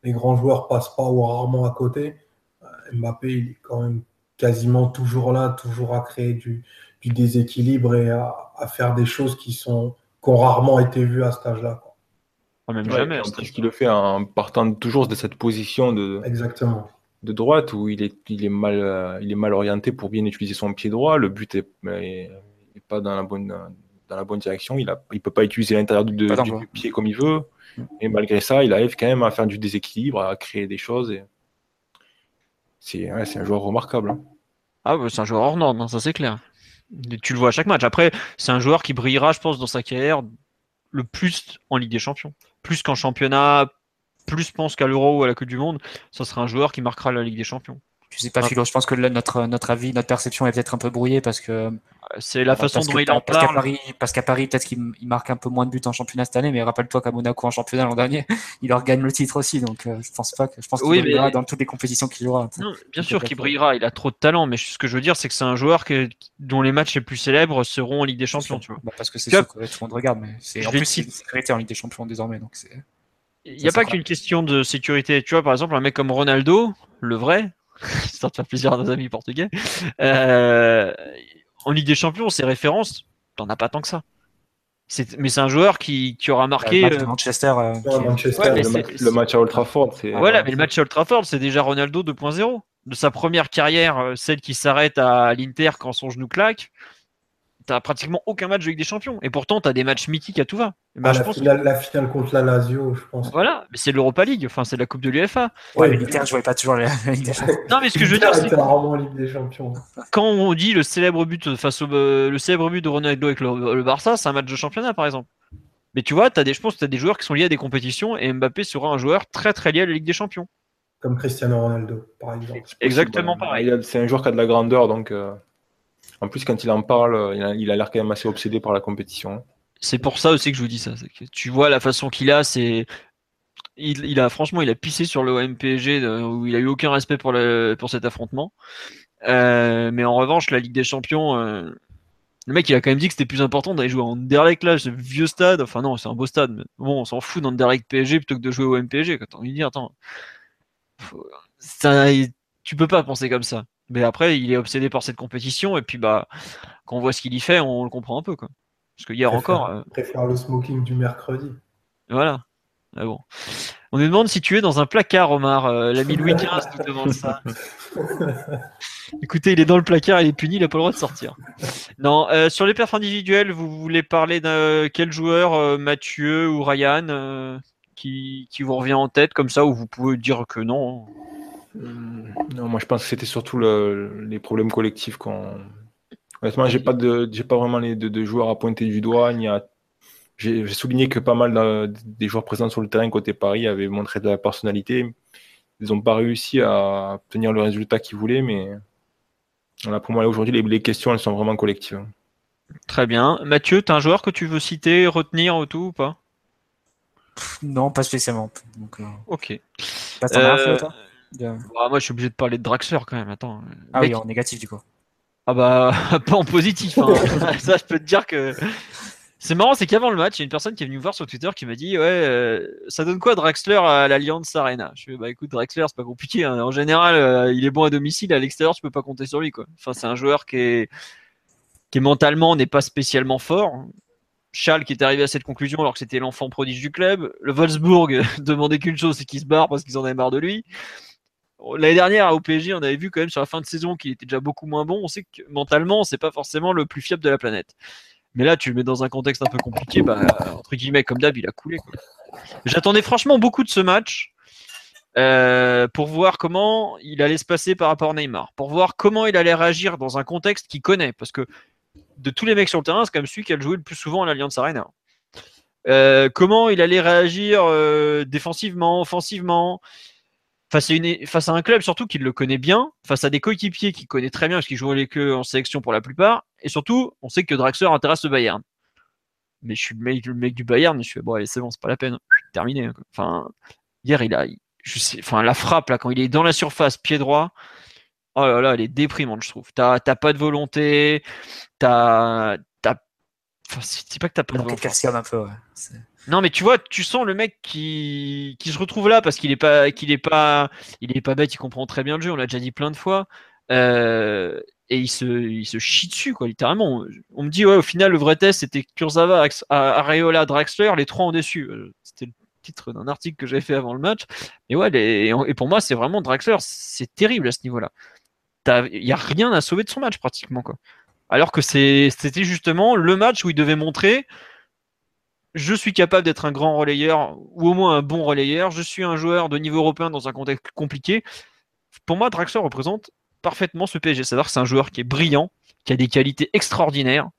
Speaker 3: les grands joueurs passent pas ou rarement à côté. Euh, Mbappé, il est quand même quasiment toujours là, toujours à créer du, déséquilibre et à, à, faire des choses qui, sont, qui ont rarement été vues à cet âge-là.
Speaker 4: Même jamais. ce qu'il le fait en partant toujours de cette position de,
Speaker 3: Exactement.
Speaker 4: de droite où il est, il, est mal, euh, il est mal orienté pour bien utiliser son pied droit. Le but est, pas dans la bonne, dans la bonne direction. Il ne il peut pas utiliser l'intérieur du, du, pied comme il veut. Et malgré ça, il arrive quand même à faire du déséquilibre, à créer des choses. Et... C'est un joueur remarquable. Hein.
Speaker 1: Ah, bah, c'est un joueur hors norme, hein, ça c'est clair. Tu le vois à chaque match. Après, c'est un joueur qui brillera, je pense, dans sa carrière le plus en Ligue des Champions plus qu'en championnat, plus je pense qu'à l'Euro ou à la Coupe du Monde, ce sera un joueur qui marquera la Ligue des Champions.
Speaker 2: Je sais pas, Philo, je pense que notre, notre avis, notre perception est peut-être un peu brouillée parce que.
Speaker 1: C'est la façon dont il en
Speaker 2: parce Qu'à Paris, parce qu'à Paris, peut-être qu'il marque un peu moins de buts en championnat cette année, mais rappelle-toi qu'à Monaco en championnat l'an dernier, il leur gagne le titre aussi. Donc euh, je pense pas que je pense qu'il brillera dans toutes les compétitions qu'il jouera.
Speaker 1: bien sûr qu'il brillera, il a trop de talent, mais ce que je veux dire, c'est que c'est un joueur que, dont les matchs les plus célèbres seront en Ligue des Champions. Tu vois.
Speaker 2: Bah, parce que c'est ce que tout le monde regarde, mais c'est en plus il est en Ligue des Champions désormais, donc c'est.
Speaker 1: Il n'y a pas qu'une question de sécurité. Tu vois, par exemple, un mec comme Ronaldo, le vrai, ça te faire plaisir à nos amis portugais, euh, en Ligue des Champions, ses références, t'en as pas tant que ça. Mais c'est un joueur qui, qui aura marqué.
Speaker 2: Le match euh, Manchester. Euh,
Speaker 4: le, match, à Old Trafford.
Speaker 1: Voilà, mais le match à Old Trafford, c'est déjà Ronaldo 2.0. De sa première carrière, celle qui s'arrête à l'Inter quand son genou claque, t'as pratiquement aucun match avec des champions. Et pourtant, tu as des matchs mythiques à tout va.
Speaker 3: Ben, la, finale, la, finale, contre la Lazio, je pense.
Speaker 1: Voilà, mais c'est l'Europa League, enfin, c'est la Coupe de l'UFA.
Speaker 2: Ouais, mais l'Inter, je voyais pas toujours la Ligue des Champions.
Speaker 1: non, mais ce que je veux dire, c'est.
Speaker 3: Ligue des Champions.
Speaker 1: Quand on dit le célèbre but face au le célèbre but de Ronaldo avec le, Barça, c'est un match de championnat, par exemple. Mais tu vois, as des, je pense que tu as des joueurs qui sont liés à des compétitions et Mbappé sera un joueur très très lié à la Ligue des Champions.
Speaker 3: Comme Cristiano Ronaldo, par exemple.
Speaker 1: Exactement pareil.
Speaker 4: C'est un joueur qui a de la grandeur, donc. Euh, En plus, quand il en parle, il a l'air quand même assez obsédé par la compétition.
Speaker 1: C'est pour ça aussi que je vous dis ça. Tu vois la façon qu'il a, c'est il, a franchement, il a pissé sur le OMPG où il a eu aucun respect pour, pour cet affrontement. Euh, mais en revanche, la Ligue des Champions, euh, le mec, il a quand même dit que c'était plus important d'aller jouer en Anderlecht là, ce vieux stade. Enfin non, c'est un beau stade. Mais bon, on s'en fout d'Anderlecht PSG plutôt que de jouer au MPG. Quand on lui dit, attends, ça, tu peux pas penser comme ça. Mais après, il est obsédé par cette compétition et puis bah, quand on voit ce qu'il y fait, on, le comprend un peu quoi. Parce que hier encore.
Speaker 3: Euh... préfère le smoking du mercredi.
Speaker 1: Voilà. Ah bon. On nous demande si tu es dans un placard, Omar. Euh, l'ami Louis XV nous demande ça. Écoutez, il est dans le placard, il est puni, il n'a pas le droit de sortir. Non, euh, sur les perfs individuels, vous voulez parler d'un quel joueur, euh, Mathieu ou Ryan, qui, qui, vous revient en tête comme ça, ou vous pouvez dire que non
Speaker 4: hmm, Non, moi je pense que c'était surtout les problèmes collectifs. Quand... Honnêtement, j'ai pas de, j'ai pas vraiment les de, joueurs à pointer du doigt, ni à j'ai souligné que pas mal des joueurs présents sur le terrain côté Paris avaient montré de la personnalité. Ils n'ont pas réussi à obtenir le résultat qu'ils voulaient, mais pour moi, aujourd'hui, les, questions, elles sont vraiment collectives.
Speaker 1: Très bien. Mathieu, tu as un joueur que tu veux citer, retenir ou tout ou pas?
Speaker 2: Non, pas spécialement.
Speaker 1: Donc, euh, Ok. Bah, moi, je suis obligé de parler de Draxler quand même. Attends.
Speaker 2: Ah oui, en négatif du coup.
Speaker 1: Ah bah, pas en positif. Hein. Ça, je peux te dire que c'est marrant, c'est qu'avant le match, il y a une personne qui est venue me voir sur Twitter qui m'a dit Ouais, euh, ça donne quoi Draxler à l'Alliance Arena? Je fais Bah écoute, Draxler, c'est pas compliqué. Hein. En général, euh, il est bon à domicile, à l'extérieur, tu peux pas compter sur lui. Quoi. Enfin, c'est un joueur qui est, qui mentalement n'est pas spécialement fort. Charles qui est arrivé à cette conclusion alors que c'était l'enfant prodige du club. Le Wolfsburg demandait qu'une chose, c'est qu'il se barre parce qu'ils en avaient marre de lui. L'année dernière, au PSG, on avait vu quand même sur la fin de saison qu'il était déjà beaucoup moins bon. On sait que mentalement, c'est pas forcément le plus fiable de la planète. Mais là, tu le mets dans un contexte un peu compliqué, bah, entre guillemets, comme d'hab, il a coulé. J'attendais franchement beaucoup de ce match euh, pour voir comment il allait se passer par rapport à Neymar, pour voir comment il allait réagir dans un contexte qu'il connaît. Parce que de tous les mecs sur le terrain, c'est quand même celui qui a joué le plus souvent à l'Alliance Arena. Euh, comment il allait réagir euh, défensivement, offensivement face à, une, face à un club surtout qu'il le connaît bien, face à des coéquipiers qu'il connaît très bien parce qu'il joue avec eux en sélection pour la plupart, et surtout, on sait que Draxler intéresse le Bayern. Mais je suis le mec, le mec du Bayern, je suis bon, allez, c'est bon, c'est pas la peine, terminé. Hein, enfin, hier, il a, je sais, enfin, la frappe là, quand il est dans la surface, pied droit, oh là là, elle est déprimante, je trouve. T'as, pas de volonté, t'as, t'as, enfin, c'est pas que t'as pas de volonté.
Speaker 2: un peu, ouais.
Speaker 1: Non, mais tu vois, tu sens le mec qui, qui se retrouve là parce qu'il est pas, qu'il est pas, il est pas bête, il comprend très bien le jeu. On l'a déjà dit plein de fois. Euh, et il se, il se chie dessus, quoi, littéralement. On me dit, ouais, au final, le vrai test, c'était Kurzawa, Areola, Draxler, les trois en dessus. Euh, c'était le titre d'un article que j'avais fait avant le match. Et ouais, et pour moi, c'est vraiment Draxler, c'est terrible à ce niveau-là. Il n'y a rien à sauver de son match, pratiquement, quoi. Alors que c'était justement le match où il devait montrer je suis capable d'être un grand relayeur ou au moins un bon relayeur. Je suis un joueur de niveau européen dans un contexte compliqué. Pour moi, Draxler représente parfaitement ce PSG. C'est-à-dire un joueur qui est brillant, qui a des qualités extraordinaires,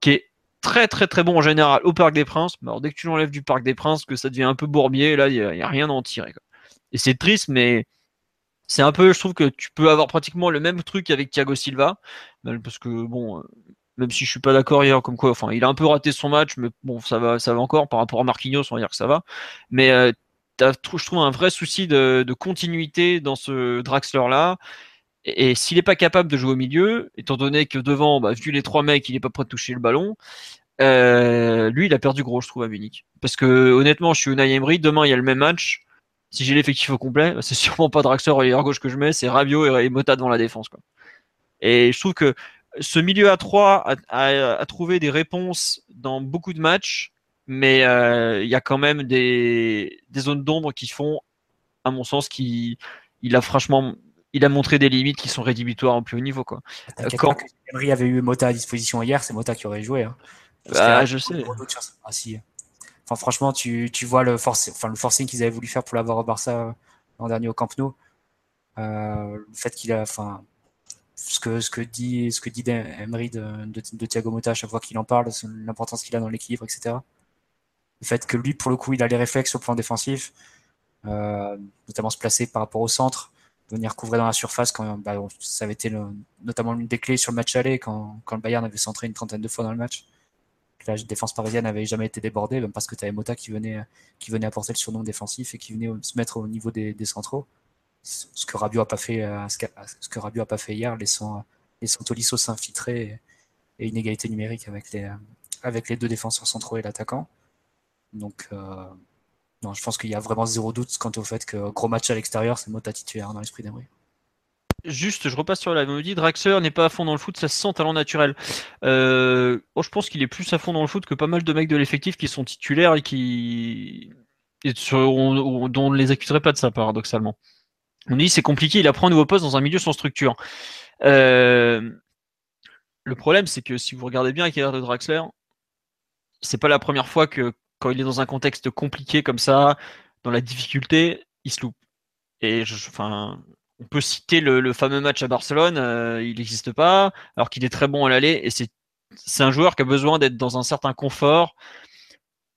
Speaker 1: qui est très très très bon en général au Parc des Princes. Mais alors, dès que tu l'enlèves du Parc des Princes, que ça devient un peu bourbier, là, il n'y a, rien à en tirer. Et c'est triste, mais c'est un peu, je trouve que tu peux avoir pratiquement le même truc avec Thiago Silva. Parce que, bon, même si je suis pas d'accord hier, comme quoi, enfin, il a un peu raté son match, mais bon, ça va, ça va encore par rapport à Marquinhos, on va dire que ça va. Mais euh, je trouve un vrai souci de, continuité dans ce Draxler là. Et, s'il n'est pas capable de jouer au milieu, étant donné que devant, bah, vu les trois mecs, il n'est pas prêt de toucher le ballon, euh, lui, il a perdu gros, je trouve, à Munich. Parce que honnêtement, je suis Unai Emery, demain, il y a le même match. Si j'ai l'effectif au complet, c'est sûrement pas Draxler et gauche que je mets, c'est Rabiot et, Mota devant la défense. Et je trouve que ce milieu à 3 a, trouvé des réponses dans beaucoup de matchs, mais euh, il y a quand même des, zones d'ombre qui font, à mon sens, qu'il il a franchement il a montré des limites qui sont rédhibitoires au plus haut niveau. Quoi.
Speaker 2: Euh, quand Emery avait eu Mota à disposition hier, c'est Mota qui aurait joué. Hein.
Speaker 1: Ah, je sais.
Speaker 2: Ah, si. enfin, franchement, tu, tu vois le, force, enfin, le forcing qu'ils avaient voulu faire pour l'avoir au Barça l'an dernier au Camp Nou. Euh, le fait qu'il a, enfin, ce que, ce que dit, ce que dit Emery de, de, Thiago Motta à chaque fois qu'il en parle, l'importance qu'il a dans l'équilibre, etc. Le fait que lui, pour le coup, il a les réflexes au plan défensif, euh, notamment se placer par rapport au centre, venir couvrir dans la surface quand bah, ça avait été notamment une des clés sur le match aller quand, quand le Bayern avait centré une trentaine de fois dans le match. La défense parisienne n'avait jamais été débordée, parce que tu avais Mota qui venait, qui venait apporter le surnom défensif et qui venait se mettre au niveau des, des centraux. Ce que Rabiot a pas fait, euh, ce que Rabiot a pas fait hier, laissant, laissant Tolisso s'infiltrer et, une égalité numérique avec les, avec les deux défenseurs centraux et l'attaquant. Donc, euh, non, je pense qu'il y a vraiment zéro doute quant au fait que gros match à l'extérieur, c'est Mota titulaire dans l'esprit d'Emery.
Speaker 1: Juste, je repasse sur la dit Draxler n'est pas à fond dans le foot, ça se sent talent naturel. Euh, je pense qu'il est plus à fond dans le foot que pas mal de mecs de l'effectif qui sont titulaires et qui et dont on ne les accuserait pas de ça, paradoxalement. On dit c'est compliqué, il apprend un nouveau poste dans un milieu sans structure. Euh, le problème, c'est que si vous regardez bien la carrière de Draxler, c'est pas la première fois que quand il est dans un contexte compliqué comme ça, dans la difficulté, il se loupe. Et enfin, on peut citer le, fameux match à Barcelone, euh, il n'existe pas, alors qu'il est très bon à l'aller, et c'est, un joueur qui a besoin d'être dans un certain confort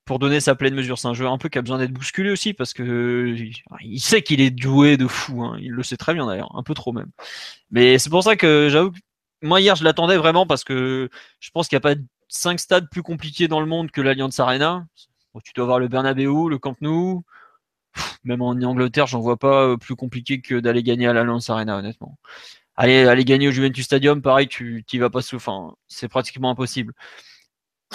Speaker 1: pour donner sa pleine mesure. C'est un joueur un peu qui a besoin d'être bousculé aussi, parce que il sait qu'il est doué de fou, hein. il le sait très bien d'ailleurs, un peu trop même. Mais c'est pour ça que j'avoue moi hier je l'attendais vraiment parce que je pense qu'il n'y a pas cinq stades plus compliqués dans le monde que l'Alliance Arena. tu dois avoir le Bernabeu, le Camp Nou, même en Angleterre, j'en vois pas euh, plus compliqué que d'aller gagner à l'Alliance Arena, honnêtement. Aller, aller gagner au Juventus Stadium, pareil, tu t'y vas pas sous. Enfin, c'est pratiquement impossible.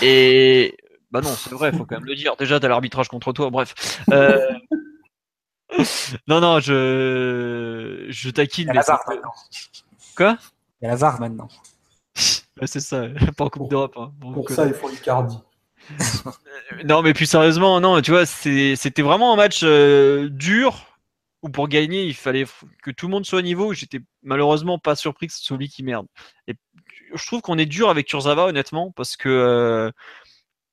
Speaker 1: Et bah non, c'est vrai, faut quand même le dire. Déjà, t'as l'arbitrage contre toi, bref. Euh, non, non, je je taquine.
Speaker 2: Il y a la maintenant.
Speaker 1: Quoi?
Speaker 2: Il y a la VAR maintenant.
Speaker 1: c'est ça, pas en Coupe d'Europe. Hein.
Speaker 3: Pour ça, il faut Icardi.
Speaker 1: non, mais plus sérieusement, non, tu vois, c'était vraiment un match euh, dur où pour gagner, il fallait que tout le monde soit au niveau. J'étais malheureusement pas surpris que ce soit lui qui merde. Et je trouve qu'on est dur avec Kurzawa, honnêtement, parce que euh,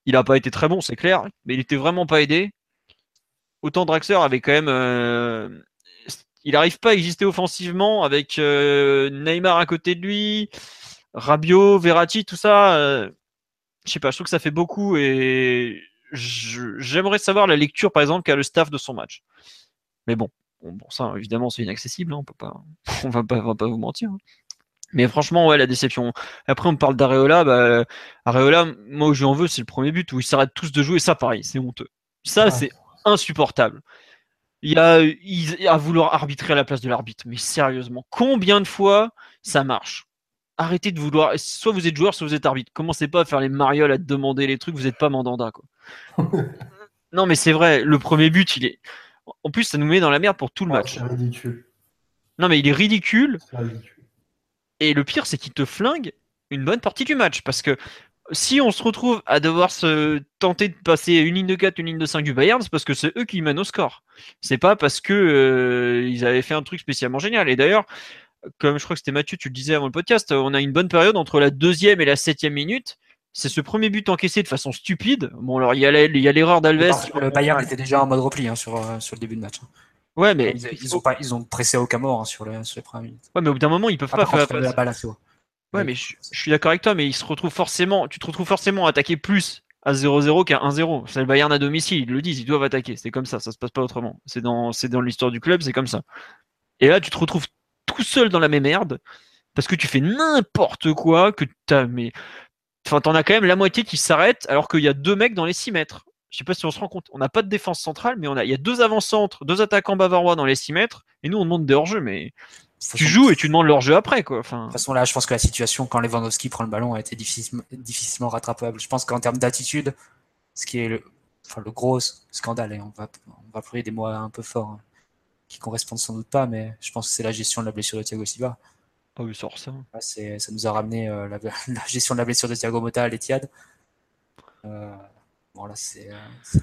Speaker 1: il a pas été très bon, c'est clair, mais il était vraiment pas aidé. Autant Draxler avait quand même. Euh, il n'arrive pas à exister offensivement avec Neymar à côté de lui, Rabiot, Verratti, tout ça je sais pas, je trouve que ça fait beaucoup et j'aimerais savoir la lecture, par exemple, qu'a le staff de son match. Mais bon, bon, ça, évidemment, c'est inaccessible, hein, on peut pas, on va pas, va pas vous mentir. Hein. Mais franchement, ouais, la déception. Après, on parle d'Areola. Bah, Areola, moi, où je en veux, c'est le premier but où ils s'arrêtent tous de jouer. Ça, pareil, c'est honteux. Ça, c'est insupportable. Il y a, il, à vouloir arbitrer à la place de l'arbitre. Mais sérieusement, combien de fois ça marche? Arrêtez de vouloir. Soit vous êtes joueur, soit vous êtes arbitre. Commencez pas à faire les marioles, à te demander les trucs, vous n'êtes pas mandanda. Quoi. non, mais c'est vrai, le premier but, il est. En plus, ça nous met dans la merde pour tout le ah, match.
Speaker 3: C'est ridicule.
Speaker 1: Non, mais il est ridicule. Et le pire, c'est qu'il te flingue une bonne partie du match. Parce que si on se retrouve à devoir se tenter de passer une ligne de 4, une ligne de 5 du Bayern, c'est parce que c'est eux qui mènent au score. C'est pas parce que euh, ils avaient fait un truc spécialement génial. Et d'ailleurs, comme je crois que c'était Mathieu, tu le disais avant le podcast, on a une bonne période entre la deuxième et la septième minute. C'est ce premier but encaissé de façon stupide. Bon, alors il y a l'erreur d'Alves.
Speaker 2: Le Bayern était déjà en mode repli hein, sur, euh, sur le début de match.
Speaker 1: Ouais, mais
Speaker 2: ils, ont pas, ils ont pressé aucun mort hein, sur, les, sur les premières minutes.
Speaker 1: Ouais, mais au bout d'un moment, ils peuvent pas faire
Speaker 2: la balle à
Speaker 1: Ouais, mais je, suis d'accord avec toi, mais ils se retrouvent forcément, tu te retrouves forcément à attaquer plus à 0-0 qu'à 1-0. C'est le Bayern à domicile, ils le disent, ils doivent attaquer. C'est comme ça, ça se passe pas autrement. C'est dans, c'est dans l'histoire du club, c'est comme ça. Et là, tu te retrouves tout seul dans la même merde parce que tu fais n'importe quoi, que t'as mais enfin t'en as quand même la moitié qui s'arrête alors qu'il y a deux mecs dans les 6 mètres. Je sais pas si on se rend compte. On n'a pas de défense centrale, mais on a il y a deux avant-centres, deux attaquants bavarois dans les 6 mètres et nous on demande des hors-jeux mais tu joues et tu demandes leur jeu après quoi. Enfin...
Speaker 2: De toute façon là, je pense que la situation quand Lewandowski prend le ballon a été difficilement, difficilement rattrapable. Je pense qu'en termes d'attitude, ce qui est le, enfin, le gros scandale, et on va on va des mots un peu forts. Hein qui correspondent sans doute pas, mais je pense que c'est la gestion de la blessure de Thiago Silva.
Speaker 1: Ah oui, ça.
Speaker 2: ça nous a ramené euh, la, gestion de la blessure de Thiago Motta à l'Etihad. Euh, bon, là, c'est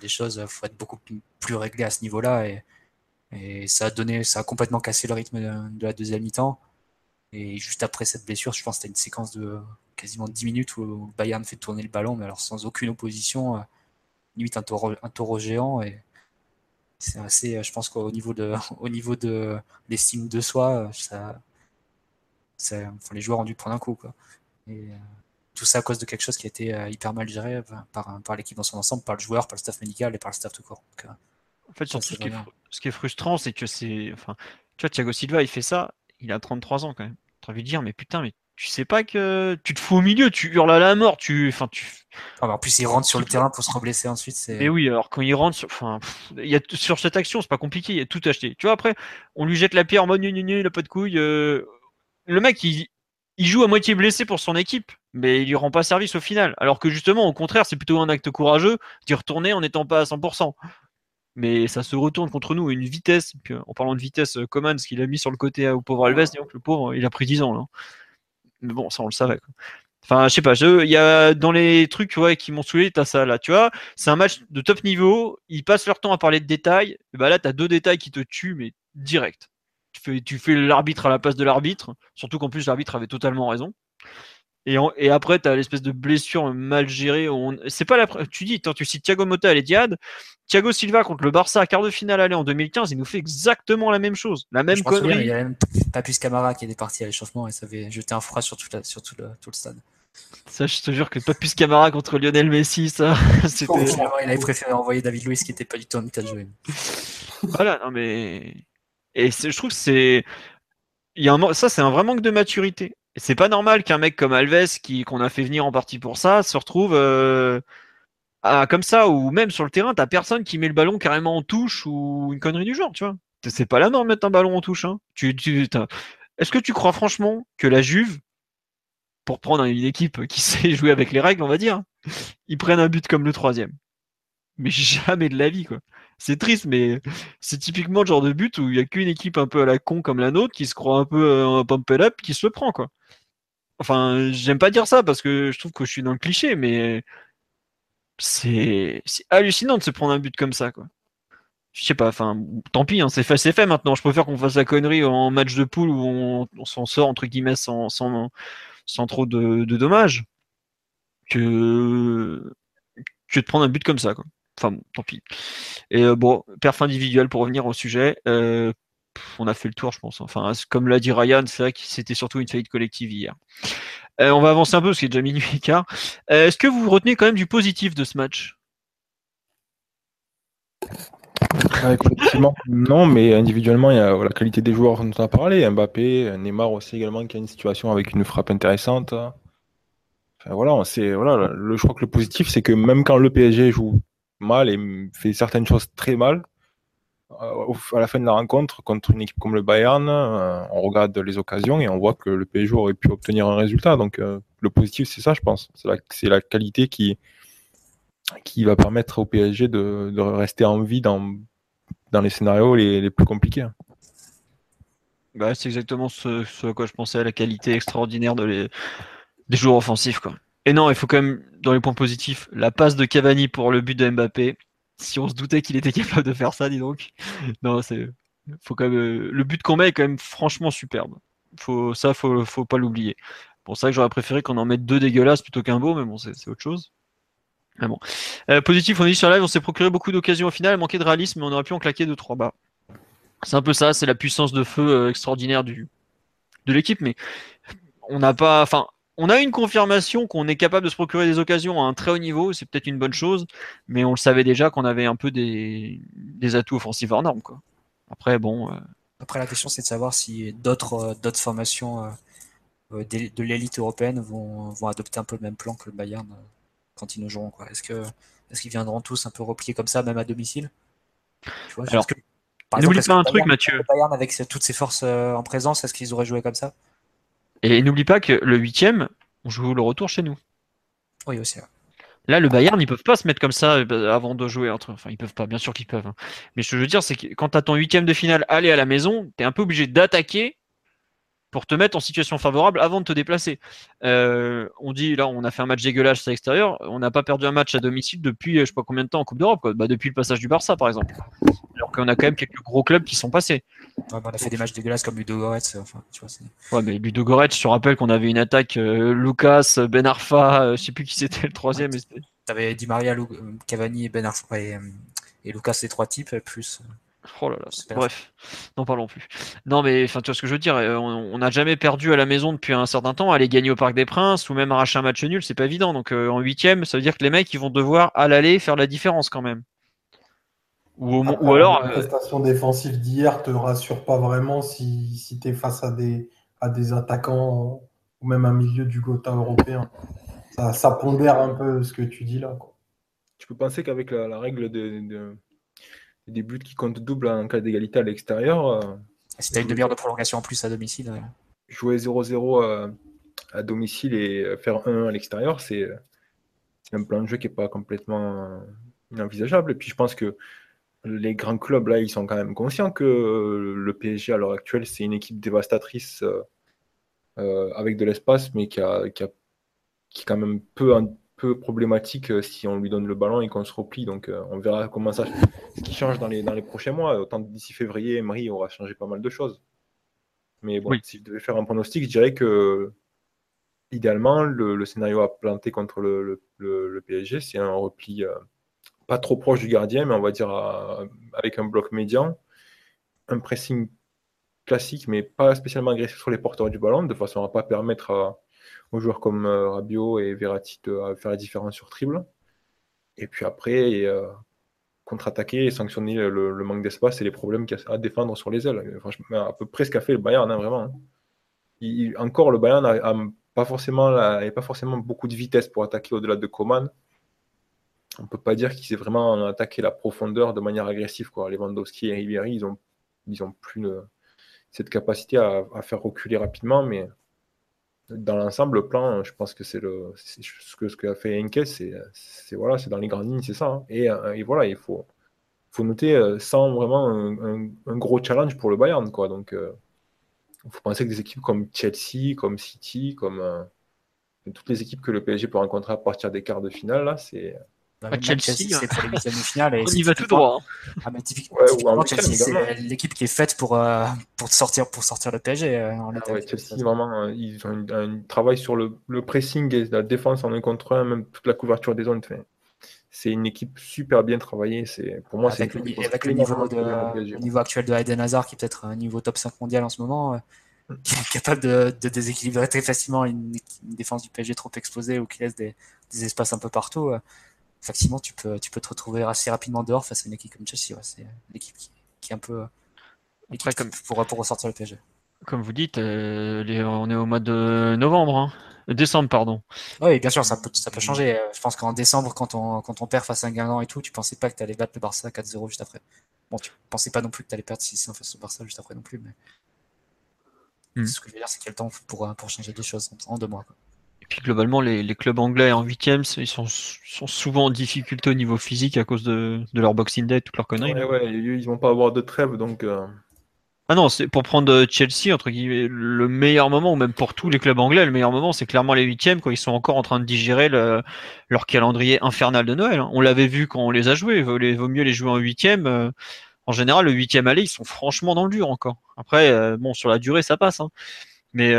Speaker 2: des choses, il faut être beaucoup plus réglé à ce niveau-là. Et, ça, a donné, ça a complètement cassé le rythme de, la deuxième mi-temps. Et juste après cette blessure, je pense que c'était une séquence de quasiment 10 minutes où Bayern fait tourner le ballon, mais alors sans aucune opposition, euh, limite un taureau, un taureau géant. Et, c'est assez, euh, je pense qu'au niveau de, de l'estime de soi, euh, ça, les joueurs ont dû prendre un coup, quoi. Euh, tout ça à cause de quelque chose qui a été hyper mal géré par, par l'équipe dans son ensemble, par le joueur, par le staff médical et par le staff tout court.
Speaker 1: en fait, ce, qui est, frustrant, c'est que c'est, enfin, Tu vois, Thiago Silva, il fait ça, il a 33 ans quand même. Tu as envie de dire, mais putain, mais tu sais pas que tu te fous au milieu, tu hurles à la mort, tu. Enfin, tu.
Speaker 2: Ah, en plus, il rentre sur le terrain pour se reblesser ensuite.
Speaker 1: Mais oui, alors quand il rentre, sur... enfin, y a sur cette action, c'est pas compliqué, il y a tout acheté. Tu vois, après, on lui jette la pierre en mode il a pas de couilles. Euh, le mec, il... il joue à moitié blessé pour son équipe, mais il lui rend pas service au final. Alors que justement, au contraire, c'est plutôt un acte courageux d'y retourner en n'étant pas à 100% mais ça se retourne contre nous une vitesse. En parlant de vitesse, Coman, ce qu'il a mis sur le côté au pauvre Alves, donc le pauvre, il a pris 10 ans là. Mais bon, ça on le savait. Enfin, je sais pas, il y a dans les trucs qui m'ont saoulé, t'as ça là, tu vois, c'est un match de top niveau, ils passent leur temps à parler de détails, et bah là t'as deux détails qui te tuent, mais direct. Tu fais, tu fais l'arbitre à la place de l'arbitre, surtout qu'en plus l'arbitre avait totalement raison. Et, et après, tu as l'espèce de blessure mal gérée. On... C'est pas la. Tu dis, tu cites Thiago Motta et Diad. Thiago Silva contre le Barça à quart de finale aller en 2015, il nous fait exactement la même chose. La même connerie.
Speaker 2: il y a même Papus Camara qui est parti à l'échauffement et ça avait jeté un froid sur, tout, le, le, stade.
Speaker 1: Ça, je te jure que Papus Camara contre Lionel Messi, ça.
Speaker 2: c'était... il avait préféré envoyer David Luiz qui était pas du tout en état de jouer.
Speaker 1: voilà, non mais. Et je trouve que c'est. Ça, c'est un vrai manque de maturité c'est pas normal qu'un mec comme Alves, qu'on a fait venir en partie pour ça, se retrouve euh, comme ça, ou même sur le terrain, t'as personne qui met le ballon carrément en touche ou une connerie du genre, tu vois. C'est pas la norme de mettre un ballon en touche. Hein. Est-ce que tu crois franchement que la Juve, pour prendre une équipe qui sait jouer avec les règles, on va dire, ils prennent un but comme le troisième? Mais jamais de la vie, quoi. C'est triste, mais c'est typiquement le genre de but où il n'y a qu'une équipe un peu à la con comme la nôtre qui se croit un peu euh, un pump up qui se le prend, quoi. Enfin, j'aime pas dire ça parce que je trouve que je suis dans le cliché, mais c'est hallucinant de se prendre un but comme ça, quoi. Je sais pas, enfin, tant pis, hein, c'est fait, fait maintenant. Je préfère qu'on fasse la connerie en match de poule où on, s'en sort entre guillemets sans, sans, sans trop de, dommages que, que de prendre un but comme ça, quoi. Enfin, tant pis. Et euh, bon, perf individuel pour revenir au sujet. Euh, on a fait le tour, je pense. Enfin, comme l'a dit Ryan, c'est vrai que c'était surtout une faillite collective hier. Euh, on va avancer un peu parce qu'il est déjà minuit et quart. Est-ce que vous retenez quand même du positif de ce match?
Speaker 4: Effectivement, non, mais individuellement, il y a la qualité des joueurs dont on a parlé. Mbappé, Neymar aussi également, qui a une situation avec une frappe intéressante. voilà, on sait, voilà, le, je crois que le positif, c'est que même quand le PSG joue mal et fait certaines choses très mal. Euh, à la fin de la rencontre, contre une équipe comme le Bayern, euh, on regarde les occasions et on voit que le PSG aurait pu obtenir un résultat. Donc euh, le positif, c'est ça, je pense. C'est la, qualité qui, qui va permettre au PSG de, rester en vie dans, dans les scénarios les, plus compliqués.
Speaker 1: Bah, c'est exactement ce, à quoi je pensais, la qualité extraordinaire de les, des joueurs offensifs. Quoi. Et non, il faut quand même, dans les points positifs, la passe de Cavani pour le but de Mbappé. Si on se doutait qu'il était capable de faire ça, dis donc. Non, c'est. Faut quand même, euh, le but qu'on met est quand même franchement superbe. Faut, ça, faut, faut pas l'oublier. C'est vrai que j'aurais préféré qu'on en mette deux dégueulasses plutôt qu'un beau, mais bon, c'est autre chose. Ah bon. Euh, positif, on dit sur live, on s'est procuré beaucoup d'occasions au final, manqué de réalisme, mais on aurait pu en claquer deux trois bas. C'est un peu ça, c'est la puissance de feu euh, extraordinaire du, de l'équipe, mais on n'a pas. Enfin, on a une confirmation qu'on est capable de se procurer des occasions à un très haut niveau, c'est peut-être une bonne chose, mais on le savait déjà qu'on avait un peu des, atouts offensifs hors normes. Quoi. Après, bon. Euh,
Speaker 2: Après, la question, c'est de savoir si d'autres euh, formations euh, de l'élite européenne vont, vont adopter un peu le même plan que le Bayern quand ils nous joueront. Est-ce qu'ils viendront tous un peu repliés comme ça, même à domicile?
Speaker 1: Alors, n'oublie pas un truc, Mathieu. Le
Speaker 2: Bayern, avec toutes ses forces en présence, est-ce qu'ils auraient joué comme ça?
Speaker 1: Et n'oublie pas que le huitième, on joue le retour chez nous.
Speaker 2: Oui, aussi.
Speaker 1: Là, le Bayern, ils peuvent pas se mettre comme ça euh, avant de jouer. Entre... Enfin, ils peuvent pas, bien sûr qu'ils peuvent. Hein. Mais ce que je veux dire, c'est que quand tu as ton huitième de finale aller à la maison, tu es un peu obligé d'attaquer pour te mettre en situation favorable avant de te déplacer. Euh, on dit, là, on a fait un match dégueulasse à l'extérieur, on n'a pas perdu un match à domicile depuis je sais pas combien de temps en Coupe d'Europe, bah, depuis le passage du Barça, par exemple. Qu'on a quand même quelques gros clubs qui sont passés.
Speaker 2: on a fait des matchs dégueulasses comme Ludo Goretz. Enfin, tu
Speaker 1: vois, ouais, mais Ludo Goretz, je te rappelle qu'on avait une attaque euh, Lucas, Ben Arfa, euh, je sais plus qui c'était le troisième. tu
Speaker 2: avais Di Maria, Cavani, Ben Arfa et, et Lucas, les trois types, plus.
Speaker 1: Oh là là, bref, n'en parlons plus. Non, mais enfin, tu vois ce que je veux dire, euh, on n'a jamais perdu à la maison depuis un certain temps. Aller gagner au Parc des Princes ou même arracher un match nul, c'est pas évident. Donc euh, en huitième, ça veut dire que les mecs ils vont devoir à l'aller faire la différence quand même. Ou, ou alors.
Speaker 3: La prestation défensive d'hier te rassure pas vraiment si, si tu es face à des, à des attaquants ou même un milieu du Gotha européen. Ça, ça, pondère un peu ce que tu dis là. Quoi.
Speaker 4: Tu peux penser qu'avec la, règle de, des buts qui comptent double en cas d'égalité à l'extérieur. Euh,
Speaker 2: si tu as une demi-heure de prolongation en plus à domicile.
Speaker 4: Jouer 0-0 euh, à, domicile et faire 1 à l'extérieur, c'est un plan de jeu qui n'est pas complètement inenvisageable. Et puis je pense que les grands clubs, là, ils sont quand même conscients que le PSG, à l'heure actuelle, c'est une équipe dévastatrice euh, euh, avec de l'espace, mais qui, a, qui, est quand même peu, un, peu problématique euh, si on lui donne le ballon et qu'on se replie. Donc, on verra comment ça ce qui change dans les, dans les prochains mois. Autant d'ici février, Emery aura changé pas mal de choses. Mais bon, si je devais faire un pronostic, je dirais que idéalement, le, scénario à planter contre le, le PSG, c'est un repli pas trop proche du gardien, mais on va dire avec un bloc médian, un pressing classique, mais pas spécialement agressif sur les porteurs du ballon, de façon à ne pas permettre aux joueurs comme euh, Rabiot et Verratti de faire la différence sur triple. Et puis après, euh, contre-attaquer et sanctionner le, manque d'espace et les problèmes qu'il y a à défendre sur les ailes. Franchement, à peu près ce qu'a fait le Bayern, hein, vraiment. Hein. encore, le Bayern n'a pas, forcément pas forcément beaucoup de vitesse pour attaquer au-delà de Coman on peut pas dire qu'ils aient vraiment attaqué la profondeur de manière agressive. Quoi. Lewandowski et Ribéry, ils ont, ils ont plus cette capacité à, faire reculer rapidement, mais dans l'ensemble, le plan, je pense que c'est le ce que ce qu'a fait Henke, c'est voilà, dans les grandes lignes, c'est ça. Hein. Euh, et, voilà, il faut faut noter euh, sans vraiment un, gros challenge pour le Bayern, quoi. Donc, euh, faut penser que des équipes comme Chelsea, comme City, comme toutes les équipes que le PSG peut rencontrer à partir des quarts de finale, là, c'est
Speaker 1: Chelsea,
Speaker 2: c'est pour les huitièmes de finale.
Speaker 1: on y va tout droit.
Speaker 2: Hein. Ah, typiquement, Chelsea, c'est l'équipe qui est faite pour, euh, pour, sortir, pour sortir le PSG. Euh, en
Speaker 4: ah Chelsea, vraiment, euh, ils ont un travail sur le, le, pressing et la défense en un contre un, même toute la couverture des zones. C'est une équipe super bien travaillée. C'est pour moi,
Speaker 2: avec, le, avec le, niveau, de, niveau actuel de Hayden Hazard, qui est peut-être un niveau top 5 mondial en ce moment, mm. qui est capable de, de, déséquilibrer très facilement une, défense du PSG trop exposée ou qui laisse des, des espaces un peu partout effectivement, tu peux, tu peux te retrouver assez rapidement dehors face à une équipe comme Chelsea. C'est l'équipe qui, qui, est un peu. Après, comme, pour, pour ressortir le PSG.
Speaker 1: Comme vous dites, euh, on est au mois de novembre. Hein. Euh, décembre, pardon.
Speaker 2: Oui, bien sûr, ça peut, ça peut changer. Euh, je pense qu'en décembre, quand on, quand on perd face à un Guingamp et tout, tu pensais pas que tu allais battre le Barça 4-0 juste après. Bon, tu pensais pas non plus que tu allais perdre 6-1 face au Barça juste après non plus. Mais... Hmm. Ce que je veux dire, c'est qu'il y a le temps pour, pour changer des choses en, deux mois. Quoi
Speaker 1: globalement, les, clubs anglais en huitième, ils sont, souvent en difficulté au niveau physique à cause de, leur Boxing Day, toutes leurs conneries.
Speaker 4: Ouais, ils vont pas avoir de trêve, donc. Euh.
Speaker 1: Ah non, c'est pour prendre Chelsea entre guillemets le meilleur moment, ou même pour tous les clubs anglais, le meilleur moment, c'est clairement les huitièmes quand ils sont encore en train de digérer leur calendrier infernal de Noël. Hein. On l'avait vu quand on les a joués. Il vaut, mieux les jouer en huitième. Euh. En général, le huitième aller, ils sont franchement dans le dur encore. Après, euh, bon, sur la durée, ça passe. Hein. Mais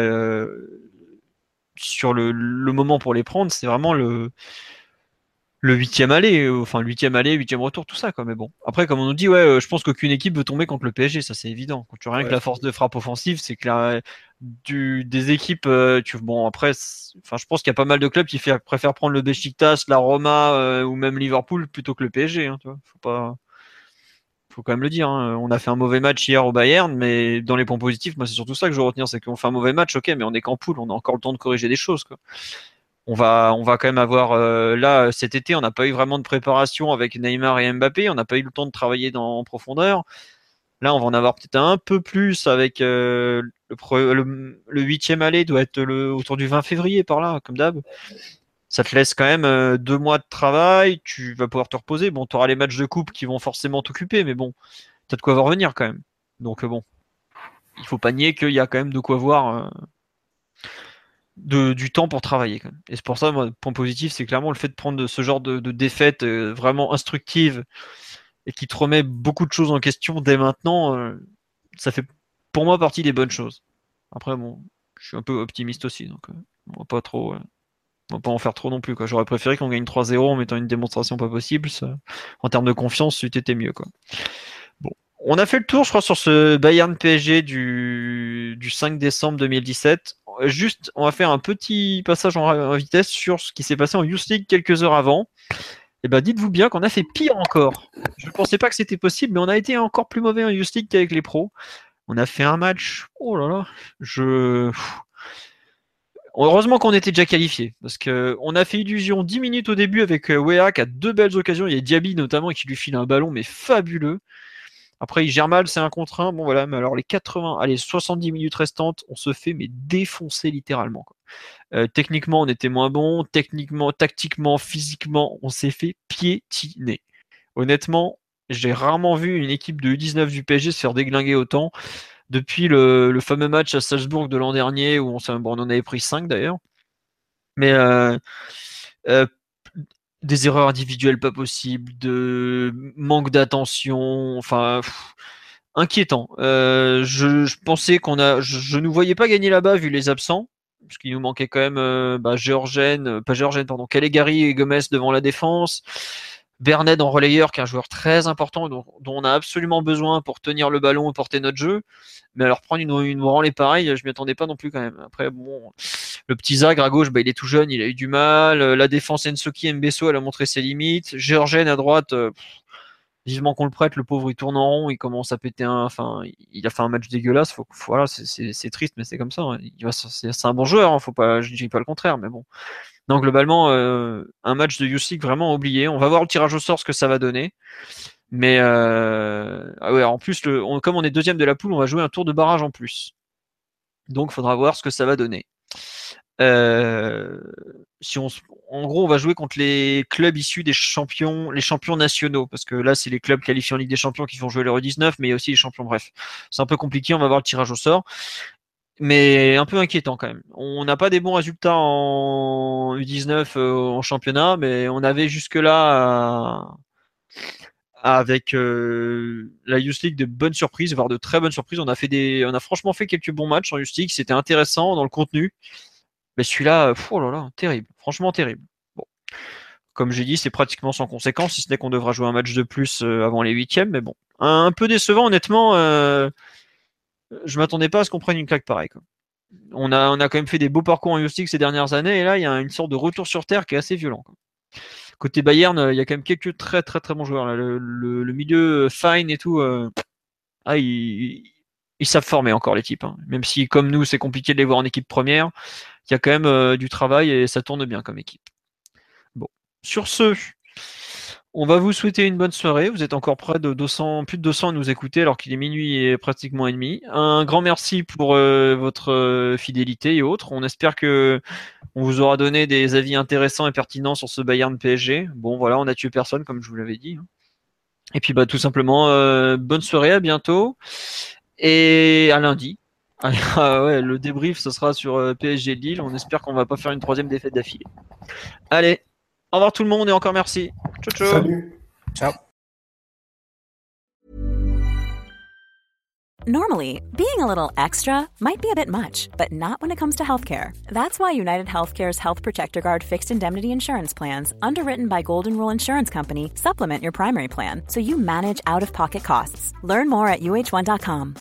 Speaker 1: sur le, moment pour les prendre, c'est vraiment le le huitième aller, enfin le huitième aller, huitième retour, tout ça quoi. Mais bon, après comme on nous dit, ouais, euh, je pense qu'aucune équipe veut tomber contre le PSG, ça c'est évident. Quand tu rien que la force de frappe offensive, c'est que du, des équipes, euh, tu, bon après, enfin je pense qu'il y a pas mal de clubs qui préfèrent prendre le Besiktas, la Roma euh, ou même Liverpool plutôt que le PSG. Hein, tu vois, faut pas faut quand même le dire. Hein. On a fait un mauvais match hier au Bayern, mais dans les points positifs, moi c'est surtout ça que je veux retenir, c'est qu'on fait un mauvais match, ok, mais on est qu'en poule, on a encore le temps de corriger des choses. On va, on va quand même avoir euh, là cet été, on n'a pas eu vraiment de préparation avec Neymar et Mbappé, on n'a pas eu le temps de travailler dans, en profondeur. Là, on va en avoir peut-être un peu plus avec euh, le, huitième aller doit être le, autour du 20 février par là, comme d'hab ça te laisse quand même euh, deux mois de travail, tu vas pouvoir te reposer. Bon, tu auras les matchs de coupe qui vont forcément t'occuper, mais bon, tu as de quoi voir venir quand même. Donc euh, bon, il faut pas nier qu'il y a quand même de quoi voir euh, du temps pour travailler. Quand même. Et c'est pour ça, moi, point positif, c'est clairement le fait de prendre ce genre de, de défaite vraiment instructive et qui te remet beaucoup de choses en question dès maintenant. ça fait pour moi partie des bonnes choses. Après, bon, je suis un peu optimiste aussi, donc on va pas trop on va pas en faire trop non plus. Quoi. J'aurais préféré qu'on gagne 3-0 en mettant une démonstration pas possible. en termes de confiance, c'était mieux. Quoi. Bon. On a fait le tour, je crois, sur ce Bayern PSG du, du 5 décembre 2017. Juste, on va faire un petit passage en, vitesse sur ce qui s'est passé en Youth League quelques heures avant. Et ben dites-vous bien qu'on a fait pire encore. Je ne pensais pas que c'était possible, mais on a été encore plus mauvais en Youth League qu'avec les pros. On a fait un match. Oh là là, je. Heureusement qu'on était déjà qualifié, parce que on a fait illusion 10 minutes au début avec euh, Wea qui a deux belles occasions. Il y a Diaby notamment qui lui file un ballon, mais fabuleux. Après, il gère mal, c'est un contre un. Bon voilà, mais alors les 80, allez, 70 minutes restantes, on se fait mais défoncer littéralement. Euh, techniquement, on était moins bon. Techniquement, tactiquement, physiquement, on s'est fait piétiner. Honnêtement, j'ai rarement vu une équipe de U19 du PSG se faire déglinguer autant depuis le, fameux match à Salzbourg de l'an dernier où on, on, en avait pris 5 d'ailleurs. Mais euh, euh, des erreurs individuelles pas possibles, de manque d'attention, enfin inquiétant. Euh, je, pensais qu'on a, je, ne voyais pas gagner là-bas vu les absents, parce qu'il nous manquait quand même bah, Géorgène, pas Géorgène, pardon, Calegari et Gomez devant la défense. Bernet en relayeur, qui est un joueur très important, dont, on a absolument besoin pour tenir le ballon et porter notre jeu. Mais alors prendre une, une branlée pareille, je m'y attendais pas non plus quand même. Après, bon, le petit Zagre à gauche, bah, il est tout jeune, il a eu du mal. La défense Ensoki Mbesso, elle a montré ses limites. Georgen à droite, euh, vivement qu'on le prête, le pauvre il tourne en rond, il commence à péter un. Enfin, il a fait un match dégueulasse. Voilà, c'est triste, mais c'est comme ça. Hein. C'est un bon joueur, hein, faut pas, je dis pas le contraire, mais bon. Donc globalement, euh, un match de Youth vraiment oublié. On va voir le tirage au sort ce que ça va donner. Mais euh, ah en plus, comme on est deuxième de la poule, on va jouer un tour de barrage en plus. Donc il faudra voir ce que ça va donner. Euh, si on, en gros, on va jouer contre les clubs issus des champions, les champions nationaux, parce que là, c'est les clubs qualifiés en Ligue des Champions qui vont jouer l'Euro 19, mais il y a aussi les champions. Bref, c'est un peu compliqué. On va voir le tirage au sort mais un peu inquiétant quand même. On n'a pas des bons résultats en U19 euh, en championnat, mais on avait jusque-là euh, avec euh, la Youth League de bonnes surprises, voire de très bonnes surprises. On a franchement fait quelques bons matchs en Youth League. C'était intéressant dans le contenu, mais celui-là, oh là là, terrible, franchement terrible. Bon. Comme j'ai dit, c'est pratiquement sans conséquence, si ce n'est qu'on devra jouer un match de plus avant les huitièmes, mais bon, un, peu décevant honnêtement je m'attendais pas à ce qu'on prenne une claque pareille. On, a, on a quand même fait des beaux parcours en Youth ces dernières années, et là, il y a une sorte de retour sur terre qui est assez violent. Côté Bayern, il y a quand même quelques très très très bons joueurs. Le, milieu euh, fine et tout, euh, ah, ils, savent former encore l'équipe. Hein. Même si, comme nous, c'est compliqué de les voir en équipe première, il y a quand même euh, du travail et ça tourne bien comme équipe. Bon, sur ce, on va vous souhaiter une bonne soirée. Vous êtes encore près de 200, plus de 200 à nous écouter alors qu'il est minuit et pratiquement et demi. Un grand merci pour euh, votre euh, fidélité et autres. On espère que on vous aura donné des avis intéressants et pertinents sur ce Bayern PSG. Bon, voilà, on a tué personne comme je vous l'avais dit. Hein. Et puis, bah, tout simplement, euh, bonne soirée, à bientôt et à lundi. Ah le débrief, ce sera sur PSG Lille. On espère qu'on va pas faire une troisième défaite d'affilée. Allez, au revoir tout le monde et encore merci. Ciao, ciao.
Speaker 3: Salut.
Speaker 2: Ciao.
Speaker 5: Normally, being a little extra might be a bit much, but not when it comes to healthcare. That's why United Healthcare's Health Protector Guard fixed indemnity insurance plans, underwritten by Golden Rule Insurance Company, supplement your primary plan so you manage out of pocket costs. Learn more at uh1.com.